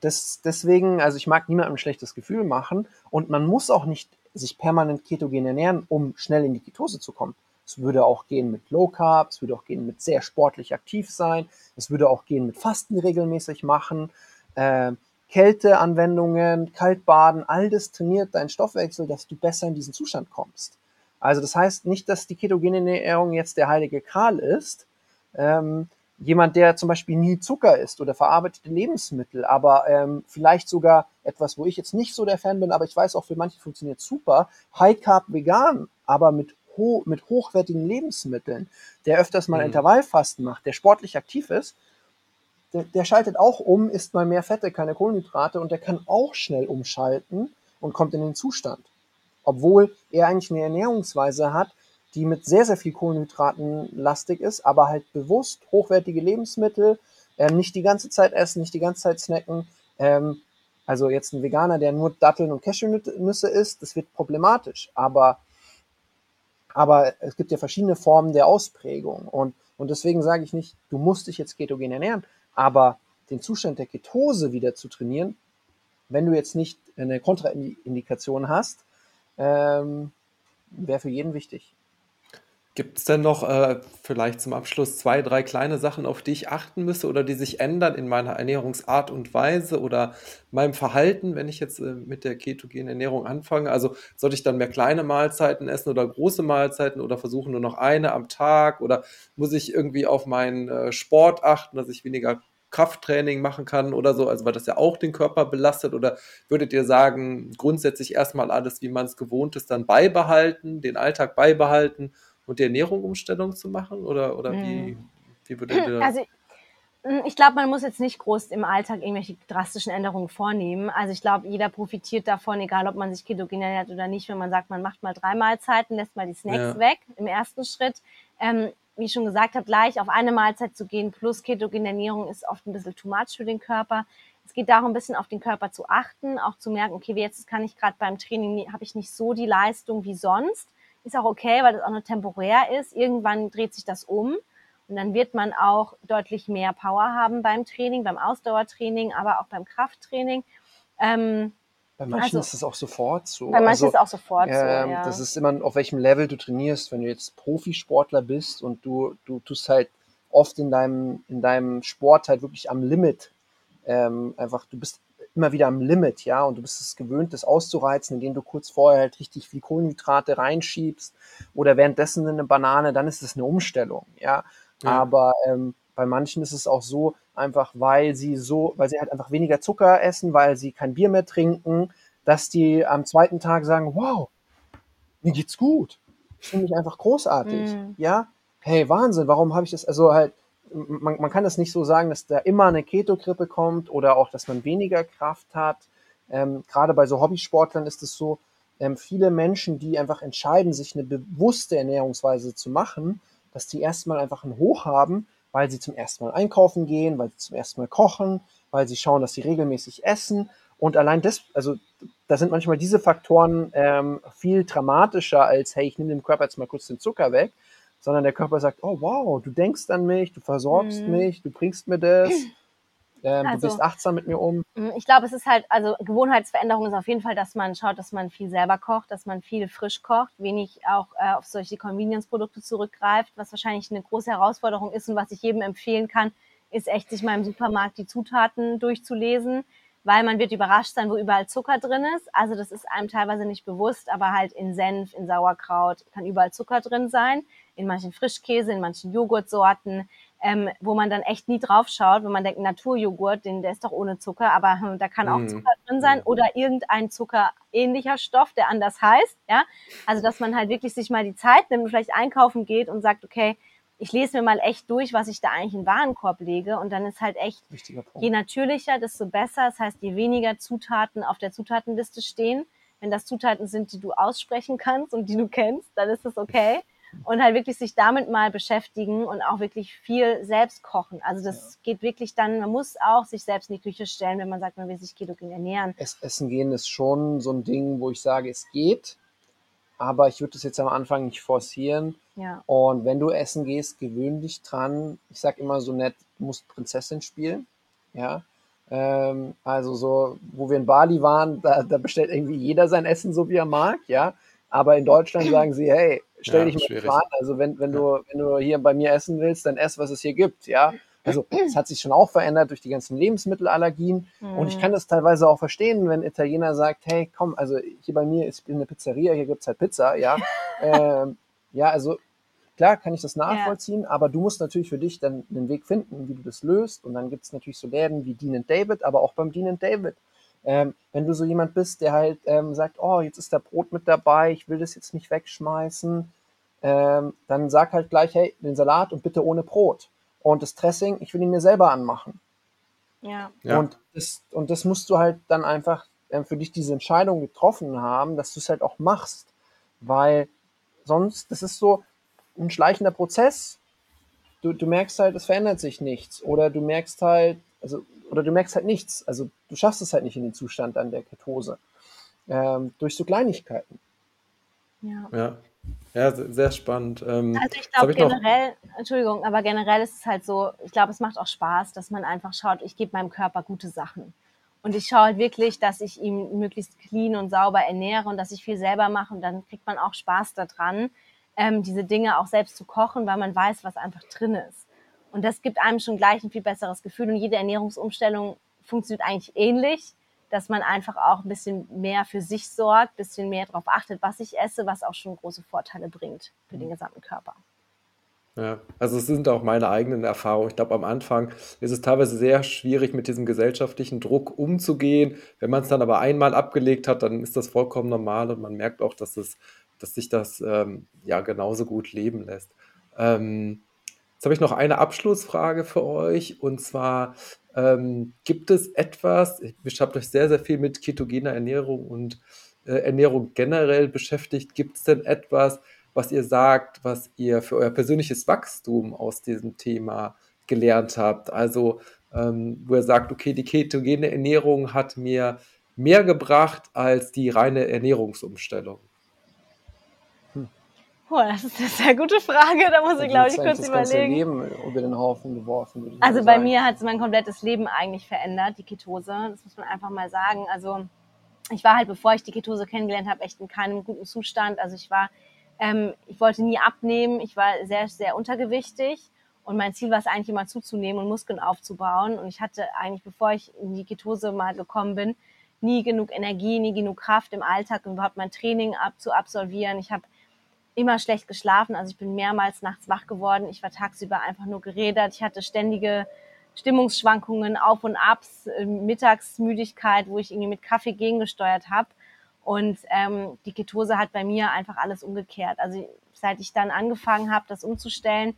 das, deswegen, also ich mag niemandem ein schlechtes Gefühl machen und man muss auch nicht sich permanent ketogen ernähren, um schnell in die Ketose zu kommen. Es würde auch gehen mit Low Carb, es würde auch gehen mit sehr sportlich aktiv sein, es würde auch gehen mit Fasten regelmäßig machen, äh, Kälteanwendungen, Kaltbaden, all das trainiert deinen Stoffwechsel, dass du besser in diesen Zustand kommst. Also das heißt nicht, dass die ketogene Ernährung jetzt der heilige Kral ist. Ähm, jemand, der zum Beispiel nie Zucker isst oder verarbeitete Lebensmittel, aber ähm, vielleicht sogar etwas, wo ich jetzt nicht so der Fan bin, aber ich weiß auch, für manche funktioniert super, High Carb vegan, aber mit, ho mit hochwertigen Lebensmitteln, der öfters mal Mhm. Intervallfasten macht, der sportlich aktiv ist, der, der schaltet auch um, isst mal mehr Fette, keine Kohlenhydrate und der kann auch schnell umschalten und kommt in den Zustand. Obwohl er eigentlich eine Ernährungsweise hat, die mit sehr, sehr viel Kohlenhydraten lastig ist, aber halt bewusst hochwertige Lebensmittel, ähm, nicht die ganze Zeit essen, nicht die ganze Zeit snacken, ähm, Also jetzt ein Veganer, der nur Datteln und Cashewnüsse isst, das wird problematisch. Aber, aber es gibt ja verschiedene Formen der Ausprägung. Und, und deswegen sage ich nicht, du musst dich jetzt ketogen ernähren, aber den Zustand der Ketose wieder zu trainieren, wenn du jetzt nicht eine Kontraindikation hast, ähm, wäre für jeden wichtig. Gibt es denn noch äh, vielleicht zum Abschluss zwei, drei kleine Sachen, auf die ich achten müsste oder die sich ändern in meiner Ernährungsart und Weise oder meinem Verhalten, wenn ich jetzt äh, mit der ketogenen Ernährung anfange? Also sollte ich dann mehr kleine Mahlzeiten essen oder große Mahlzeiten oder versuchen nur noch eine am Tag oder muss ich irgendwie auf meinen äh, Sport achten, dass ich weniger Krafttraining machen kann oder so, also weil das ja auch den Körper belastet? Oder würdet ihr sagen, grundsätzlich erstmal alles, wie man es gewohnt ist, dann beibehalten, den Alltag beibehalten und die Ernährung Umstellung zu machen? Oder, oder wie, Hm. wie würdet ihr Also hm, ich glaube, man muss jetzt nicht groß im Alltag irgendwelche drastischen Änderungen vornehmen. Also ich glaube, jeder profitiert davon, egal ob man sich ketogen ernährt oder nicht, wenn man sagt, man macht mal drei Mahlzeiten, lässt mal die Snacks Ja. weg im ersten Schritt. Ähm, wie ich schon gesagt habe, gleich auf eine Mahlzeit zu gehen plus ketogene Ernährung ist oft ein bisschen too much für den Körper. Es geht darum, ein bisschen auf den Körper zu achten, auch zu merken, okay, jetzt kann ich gerade beim Training, habe ich nicht so die Leistung wie sonst. Ist auch okay, weil das auch nur temporär ist. Irgendwann dreht sich das um. Und dann wird man auch deutlich mehr Power haben beim Training, beim Ausdauertraining, aber auch beim Krafttraining. Ähm, Bei manchen Also- ist es auch sofort so. bei manchen Also, ist es auch sofort so. ähm, Ja. Das ist immer, auf welchem Level du trainierst. Wenn du jetzt Profisportler bist und du, du tust halt oft in deinem, in deinem Sport halt wirklich am Limit. Ähm, einfach, du bist immer wieder am Limit, ja, und du bist es gewöhnt, das auszureizen, indem du kurz vorher halt richtig viel Kohlenhydrate reinschiebst oder währenddessen eine Banane, dann ist es eine Umstellung, ja. Ja. Aber ähm, bei manchen ist es auch so, einfach weil sie so, weil sie halt einfach weniger Zucker essen, weil sie kein Bier mehr trinken, dass die am zweiten Tag sagen, wow, mir geht's gut. Ich fühle mich einfach großartig. Mhm. Ja, hey, Wahnsinn, warum habe ich das, also halt, man, man kann das nicht so sagen, dass da immer eine Keto-Grippe kommt oder auch, dass man weniger Kraft hat. Ähm, Gerade bei so Hobbysportlern ist es so, ähm, viele Menschen, die einfach entscheiden, sich eine bewusste Ernährungsweise zu machen, dass die erstmal einfach ein Hoch haben, weil sie zum ersten Mal einkaufen gehen, weil sie zum ersten Mal kochen, weil sie schauen, dass sie regelmäßig essen. Und allein das, also da sind manchmal diese Faktoren ähm, viel dramatischer als, hey, ich nehme dem Körper jetzt mal kurz den Zucker weg, sondern der Körper sagt, oh wow, du denkst an mich, du versorgst Mhm. mich, du bringst mir das, ähm, Also- du bist achtsam mit mir um. Mm, Ich glaube, es ist halt, also Gewohnheitsveränderung ist auf jeden Fall, dass man schaut, dass man viel selber kocht, dass man viel frisch kocht, wenig auch äh, auf solche Convenience-Produkte zurückgreift, was wahrscheinlich eine große Herausforderung ist und was ich jedem empfehlen kann, ist echt, sich mal im Supermarkt die Zutaten durchzulesen, weil man wird überrascht sein, wo überall Zucker drin ist. Also das ist einem teilweise nicht bewusst, aber halt in Senf, in Sauerkraut kann überall Zucker drin sein, in manchen Frischkäse, in manchen Joghurtsorten, ähm, wo man dann echt nie drauf schaut, wenn man denkt, Naturjoghurt, den, der ist doch ohne Zucker, aber hm, da kann auch Mhm. Zucker drin sein oder irgendein zuckerähnlicher Stoff, der anders heißt, ja. Also, dass man halt wirklich sich mal die Zeit nimmt und vielleicht einkaufen geht und sagt, okay, ich lese mir mal echt durch, was ich da eigentlich in den Warenkorb lege und dann ist halt echt, je natürlicher, desto besser. Das heißt, je weniger Zutaten auf der Zutatenliste stehen, wenn das Zutaten sind, die du aussprechen kannst und die du kennst, dann ist das okay. Und halt wirklich sich damit mal beschäftigen und auch wirklich viel selbst kochen. Also das geht wirklich dann, man muss auch sich selbst in die Küche stellen, wenn man sagt, man will sich ketogen ernähren. Es, Essen gehen ist schon so ein Ding, wo ich sage, es geht, aber ich würde das jetzt am Anfang nicht forcieren. Ja. Und wenn du essen gehst, gewöhn dich dran. Ich sag immer so nett, du musst Prinzessin spielen. Ja. Ähm, also so, wo wir in Bali waren, da, da bestellt irgendwie jeder sein Essen so, wie er mag, ja. Aber in Deutschland sagen sie, hey, stell Ja, dich mal schwierig. dran. Also wenn, wenn du, wenn du hier bei mir essen willst, dann ess, was es hier gibt, ja. Also es hat sich schon auch verändert durch die ganzen Lebensmittelallergien. Und ich kann das teilweise auch verstehen, wenn ein Italiener sagt, hey, komm, also hier bei mir ist eine Pizzeria, hier gibt's halt Pizza, ja. ähm, ja, also klar kann ich das nachvollziehen, aber du musst natürlich für dich dann einen Weg finden, wie du das löst. Und dann gibt's natürlich so Läden wie Dean David, aber auch beim Dean David. Ähm, wenn du so jemand bist, der halt ähm, sagt, oh, jetzt ist da Brot mit dabei, ich will das jetzt nicht wegschmeißen, ähm, dann sag halt gleich, hey, den Salat und bitte ohne Brot. Und das Dressing, ich will ihn mir selber anmachen. Ja. Ja. Und, das, und das musst du halt dann einfach ähm, für dich diese Entscheidung getroffen haben, dass du es halt auch machst. Weil sonst, das ist so ein schleichender Prozess. Du, du merkst halt, es verändert sich nichts. Oder du merkst halt, also, oder du merkst halt nichts. Also du schaffst es halt nicht in den Zustand an der Ketose. Ähm, durch so Kleinigkeiten. Ja. ja. Ja, sehr spannend. Ähm, also ich glaube generell, Entschuldigung, aber generell ist es halt so, ich glaube, es macht auch Spaß, dass man einfach schaut, ich gebe meinem Körper gute Sachen. Und ich schaue halt wirklich, dass ich ihn möglichst clean und sauber ernähre und dass ich viel selber mache und dann kriegt man auch Spaß daran, ähm, diese Dinge auch selbst zu kochen, weil man weiß, was einfach drin ist. Und das gibt einem schon gleich ein viel besseres Gefühl und jede Ernährungsumstellung funktioniert eigentlich ähnlich dass man einfach auch ein bisschen mehr für sich sorgt, ein bisschen mehr darauf achtet, was ich esse, was auch schon große Vorteile bringt für den mhm. gesamten Körper. Ja, also es sind auch meine eigenen Erfahrungen. Ich glaube, am Anfang ist es teilweise sehr schwierig, mit diesem gesellschaftlichen Druck umzugehen. Wenn man es dann aber einmal abgelegt hat, dann ist das vollkommen normal und man merkt auch, dass, es, dass sich das ähm, ja genauso gut leben lässt. Ähm, jetzt habe ich noch eine Abschlussfrage für euch und zwar, ähm, gibt es etwas, ich habe euch sehr, sehr viel mit ketogener Ernährung und äh, Ernährung generell beschäftigt. Gibt es denn etwas, was ihr sagt, was ihr für euer persönliches Wachstum aus diesem Thema gelernt habt? Also, ähm, wo ihr sagt, okay, die ketogene Ernährung hat mir mehr gebracht als die reine Ernährungsumstellung. Oh, das ist eine sehr gute Frage. Da muss ich, glaube ich, kurz das überlegen. Leben über den Haufen geworfen. Also bei mir hat es mein komplettes Leben eigentlich verändert, die Ketose. Das muss man einfach mal sagen. Also ich war halt, bevor ich die Ketose kennengelernt habe, echt in keinem guten Zustand. Also ich war, ähm, ich wollte nie abnehmen. Ich war sehr, sehr untergewichtig. Und mein Ziel war es eigentlich immer zuzunehmen und Muskeln aufzubauen. Und ich hatte eigentlich, bevor ich in die Ketose mal gekommen bin, nie genug Energie, nie genug Kraft im Alltag, um überhaupt mein Training ab, zu absolvieren. Ich habe immer schlecht geschlafen. Also ich bin mehrmals nachts wach geworden. Ich war tagsüber einfach nur geredet. Ich hatte ständige Stimmungsschwankungen, Auf und Abs, äh, Mittagsmüdigkeit, wo ich irgendwie mit Kaffee gegengesteuert habe. Und ähm, die Ketose hat bei mir einfach alles umgekehrt. Also seit ich dann angefangen habe, das umzustellen,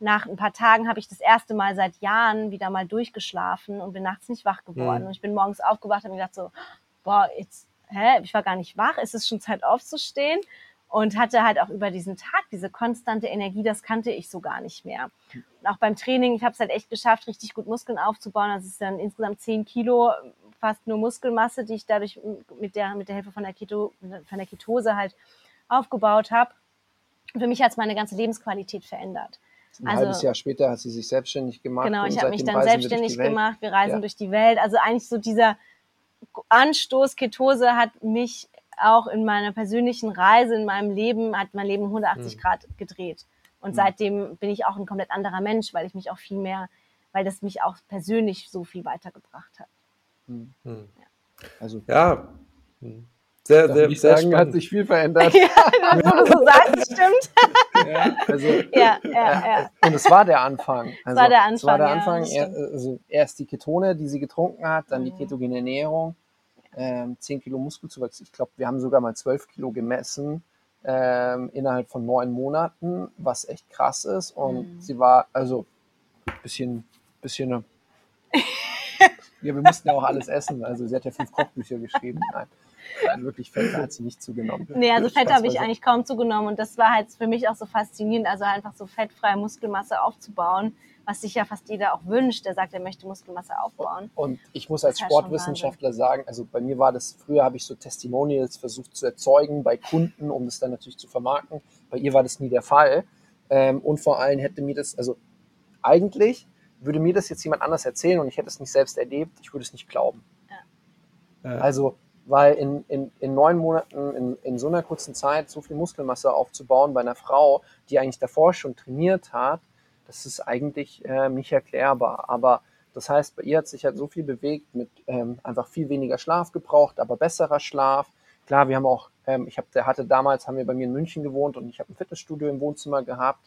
nach ein paar Tagen habe ich das erste Mal seit Jahren wieder mal durchgeschlafen und bin nachts nicht wach geworden. Mhm. Und ich bin morgens aufgewacht und habe gedacht so, boah, jetzt, hä, ich war gar nicht wach, ist es schon Zeit aufzustehen? Und hatte halt auch über diesen Tag diese konstante Energie, das kannte ich so gar nicht mehr. Und auch beim Training, ich habe es halt echt geschafft, richtig gut Muskeln aufzubauen. Das ist dann insgesamt 10 Kilo, fast nur Muskelmasse, die ich dadurch mit der, mit der Hilfe von der, Keto, von der Ketose halt aufgebaut habe. Für mich hat es meine ganze Lebensqualität verändert. Ein also, halbes Jahr später hat sie sich selbstständig gemacht. Genau, ich habe mich dann selbstständig gemacht. Wir reisen ja. durch die Welt. Also eigentlich so dieser Anstoß Ketose hat mich auch in meiner persönlichen Reise, in meinem Leben, hat mein Leben 180 mhm. Grad gedreht. Und mhm. seitdem bin ich auch ein komplett anderer Mensch, weil ich mich auch viel mehr, weil das mich auch persönlich so viel weitergebracht hat. Mhm. Ja. Also, ja. Hm. Sehr, sehr, ich sehr sagen, spannend. hat sich viel verändert. ja, das, wo du sagst, stimmt. ja, also, ja, ja, ja. Und es war der Anfang. Also, war der Anfang. Es war der Anfang. Ja, also erst die Ketone, die sie getrunken hat, dann die mhm. ketogene Ernährung ähm, 10 Kilo Muskelzuwachs. Ich glaube, wir haben sogar mal 12 Kilo gemessen ähm, innerhalb von neun Monaten, was echt krass ist. Und mhm. sie war also ein bisschen, bisschen eine ja, wir mussten ja auch alles essen. Also sie hat ja fünf Kochbücher geschrieben. Nein, Nein wirklich Fett hat sie nicht zugenommen. Nee, also Fett habe ich eigentlich kaum zugenommen. Und das war halt für mich auch so faszinierend, also einfach so fettfreie Muskelmasse aufzubauen was sich ja fast jeder auch wünscht, der sagt, er möchte Muskelmasse aufbauen. Und ich muss als Sportwissenschaftler sagen, also bei mir war das, früher habe ich so Testimonials versucht zu erzeugen bei Kunden, um das dann natürlich zu vermarkten. Bei ihr war das nie der Fall. Ähm, und vor allem hätte mir das, also eigentlich würde mir das jetzt jemand anders erzählen und ich hätte es nicht selbst erlebt, ich würde es nicht glauben. Ja. Also, weil in, in, in neun Monaten, in, in so einer kurzen Zeit so viel Muskelmasse aufzubauen bei einer Frau, die eigentlich davor schon trainiert hat, das ist eigentlich äh, nicht erklärbar. Aber das heißt, bei ihr hat sich halt so viel bewegt mit ähm, einfach viel weniger Schlaf gebraucht, aber besserer Schlaf. Klar, wir haben auch, ähm, ich hab, der hatte damals, haben wir bei mir in München gewohnt und ich habe ein Fitnessstudio im Wohnzimmer gehabt.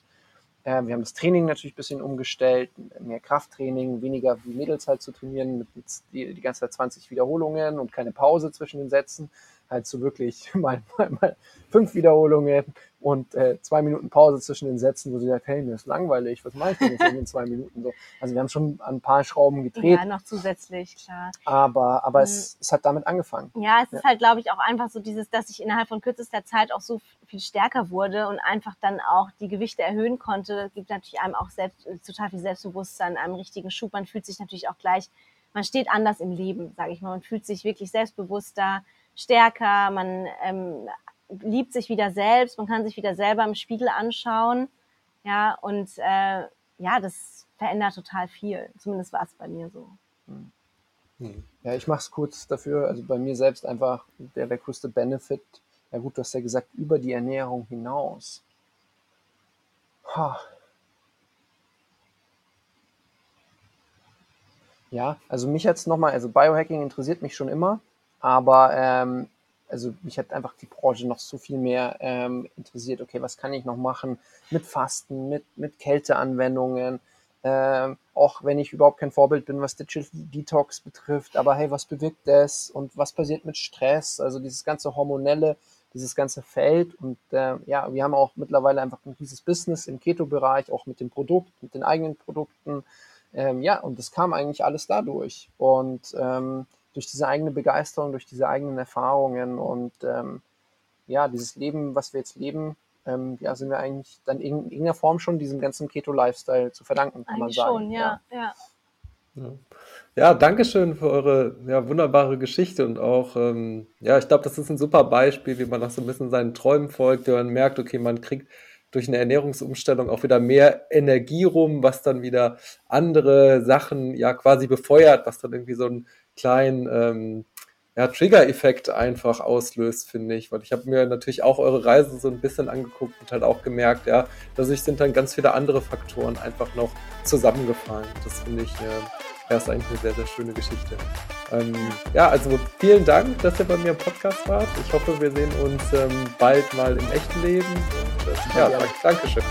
Äh, wir haben das Training natürlich ein bisschen umgestellt, mehr Krafttraining, weniger wie Mädels halt zu trainieren, mit, mit die, die ganze Zeit 20 Wiederholungen und keine Pause zwischen den Sätzen. Halt so wirklich mal, mal, mal fünf Wiederholungen und äh, zwei Minuten Pause zwischen den Sätzen, wo sie sagt, hey, mir ist langweilig, was mache ich denn jetzt in den zwei Minuten so? Also wir haben schon ein paar Schrauben gedreht. Ja, noch zusätzlich, klar. Aber, aber Mhm. es, es hat damit angefangen. Ja, es Ja. ist halt, glaube ich, auch einfach so dieses, dass ich innerhalb von kürzester Zeit auch so viel stärker wurde und einfach dann auch die Gewichte erhöhen konnte. Gibt natürlich einem auch selbst, äh, total viel Selbstbewusstsein, einem richtigen Schub. Man fühlt sich natürlich auch gleich, man steht anders im Leben, sage ich mal. Man fühlt sich wirklich selbstbewusster, stärker, man ähm, liebt sich wieder selbst, man kann sich wieder selber im Spiegel anschauen. Ja, und äh, ja, das verändert total viel. Zumindest war es bei mir so. Hm. Ja, ich mache es kurz dafür. Also bei mir selbst einfach der, der größte Benefit. Ja gut, du hast ja gesagt, über die Ernährung hinaus. Ha. Ja, also mich hat's nochmal, also Biohacking interessiert mich schon immer, aber ähm, also mich hat einfach die Branche noch so viel mehr ähm, interessiert. Okay, was kann ich noch machen mit Fasten, mit, mit Kälteanwendungen, ähm, auch wenn ich überhaupt kein Vorbild bin, was Digital Detox betrifft, aber hey, was bewirkt das und was passiert mit Stress? Also dieses ganze hormonelle, dieses ganze Feld und äh, ja, wir haben auch mittlerweile einfach ein riesiges Business im Keto-Bereich, auch mit dem Produkt, mit den eigenen Produkten. Ähm, ja, und das kam eigentlich alles dadurch und ähm, durch diese eigene Begeisterung, durch diese eigenen Erfahrungen und ähm, ja, dieses Leben, was wir jetzt leben, ähm, ja, sind wir eigentlich dann in irgendeiner Form schon diesem ganzen Keto-Lifestyle zu verdanken, kann Eigentlich man sagen. schon, ja, ja. Ja. Ja, danke schön für eure ja, wunderbare Geschichte und auch, ähm, ja, ich glaube, das ist ein super Beispiel, wie man noch so ein bisschen seinen Träumen folgt, wenn man merkt, okay, man kriegt durch eine Ernährungsumstellung auch wieder mehr Energie rum, was dann wieder andere Sachen ja quasi befeuert, was dann irgendwie so einen kleinen ähm, ja, Trigger-Effekt einfach auslöst, finde ich. Weil ich habe mir natürlich auch eure Reise so ein bisschen angeguckt und halt auch gemerkt, ja, dadurch sind dann ganz viele andere Faktoren einfach noch zusammengefallen. Das finde ich, äh, ja, ist eigentlich eine sehr, sehr schöne Geschichte. Ähm, ja, also vielen Dank, dass ihr bei mir im Podcast wart. Ich hoffe, wir sehen uns ähm, bald mal im echten Leben. Und, äh, ja, danke, Dankeschön.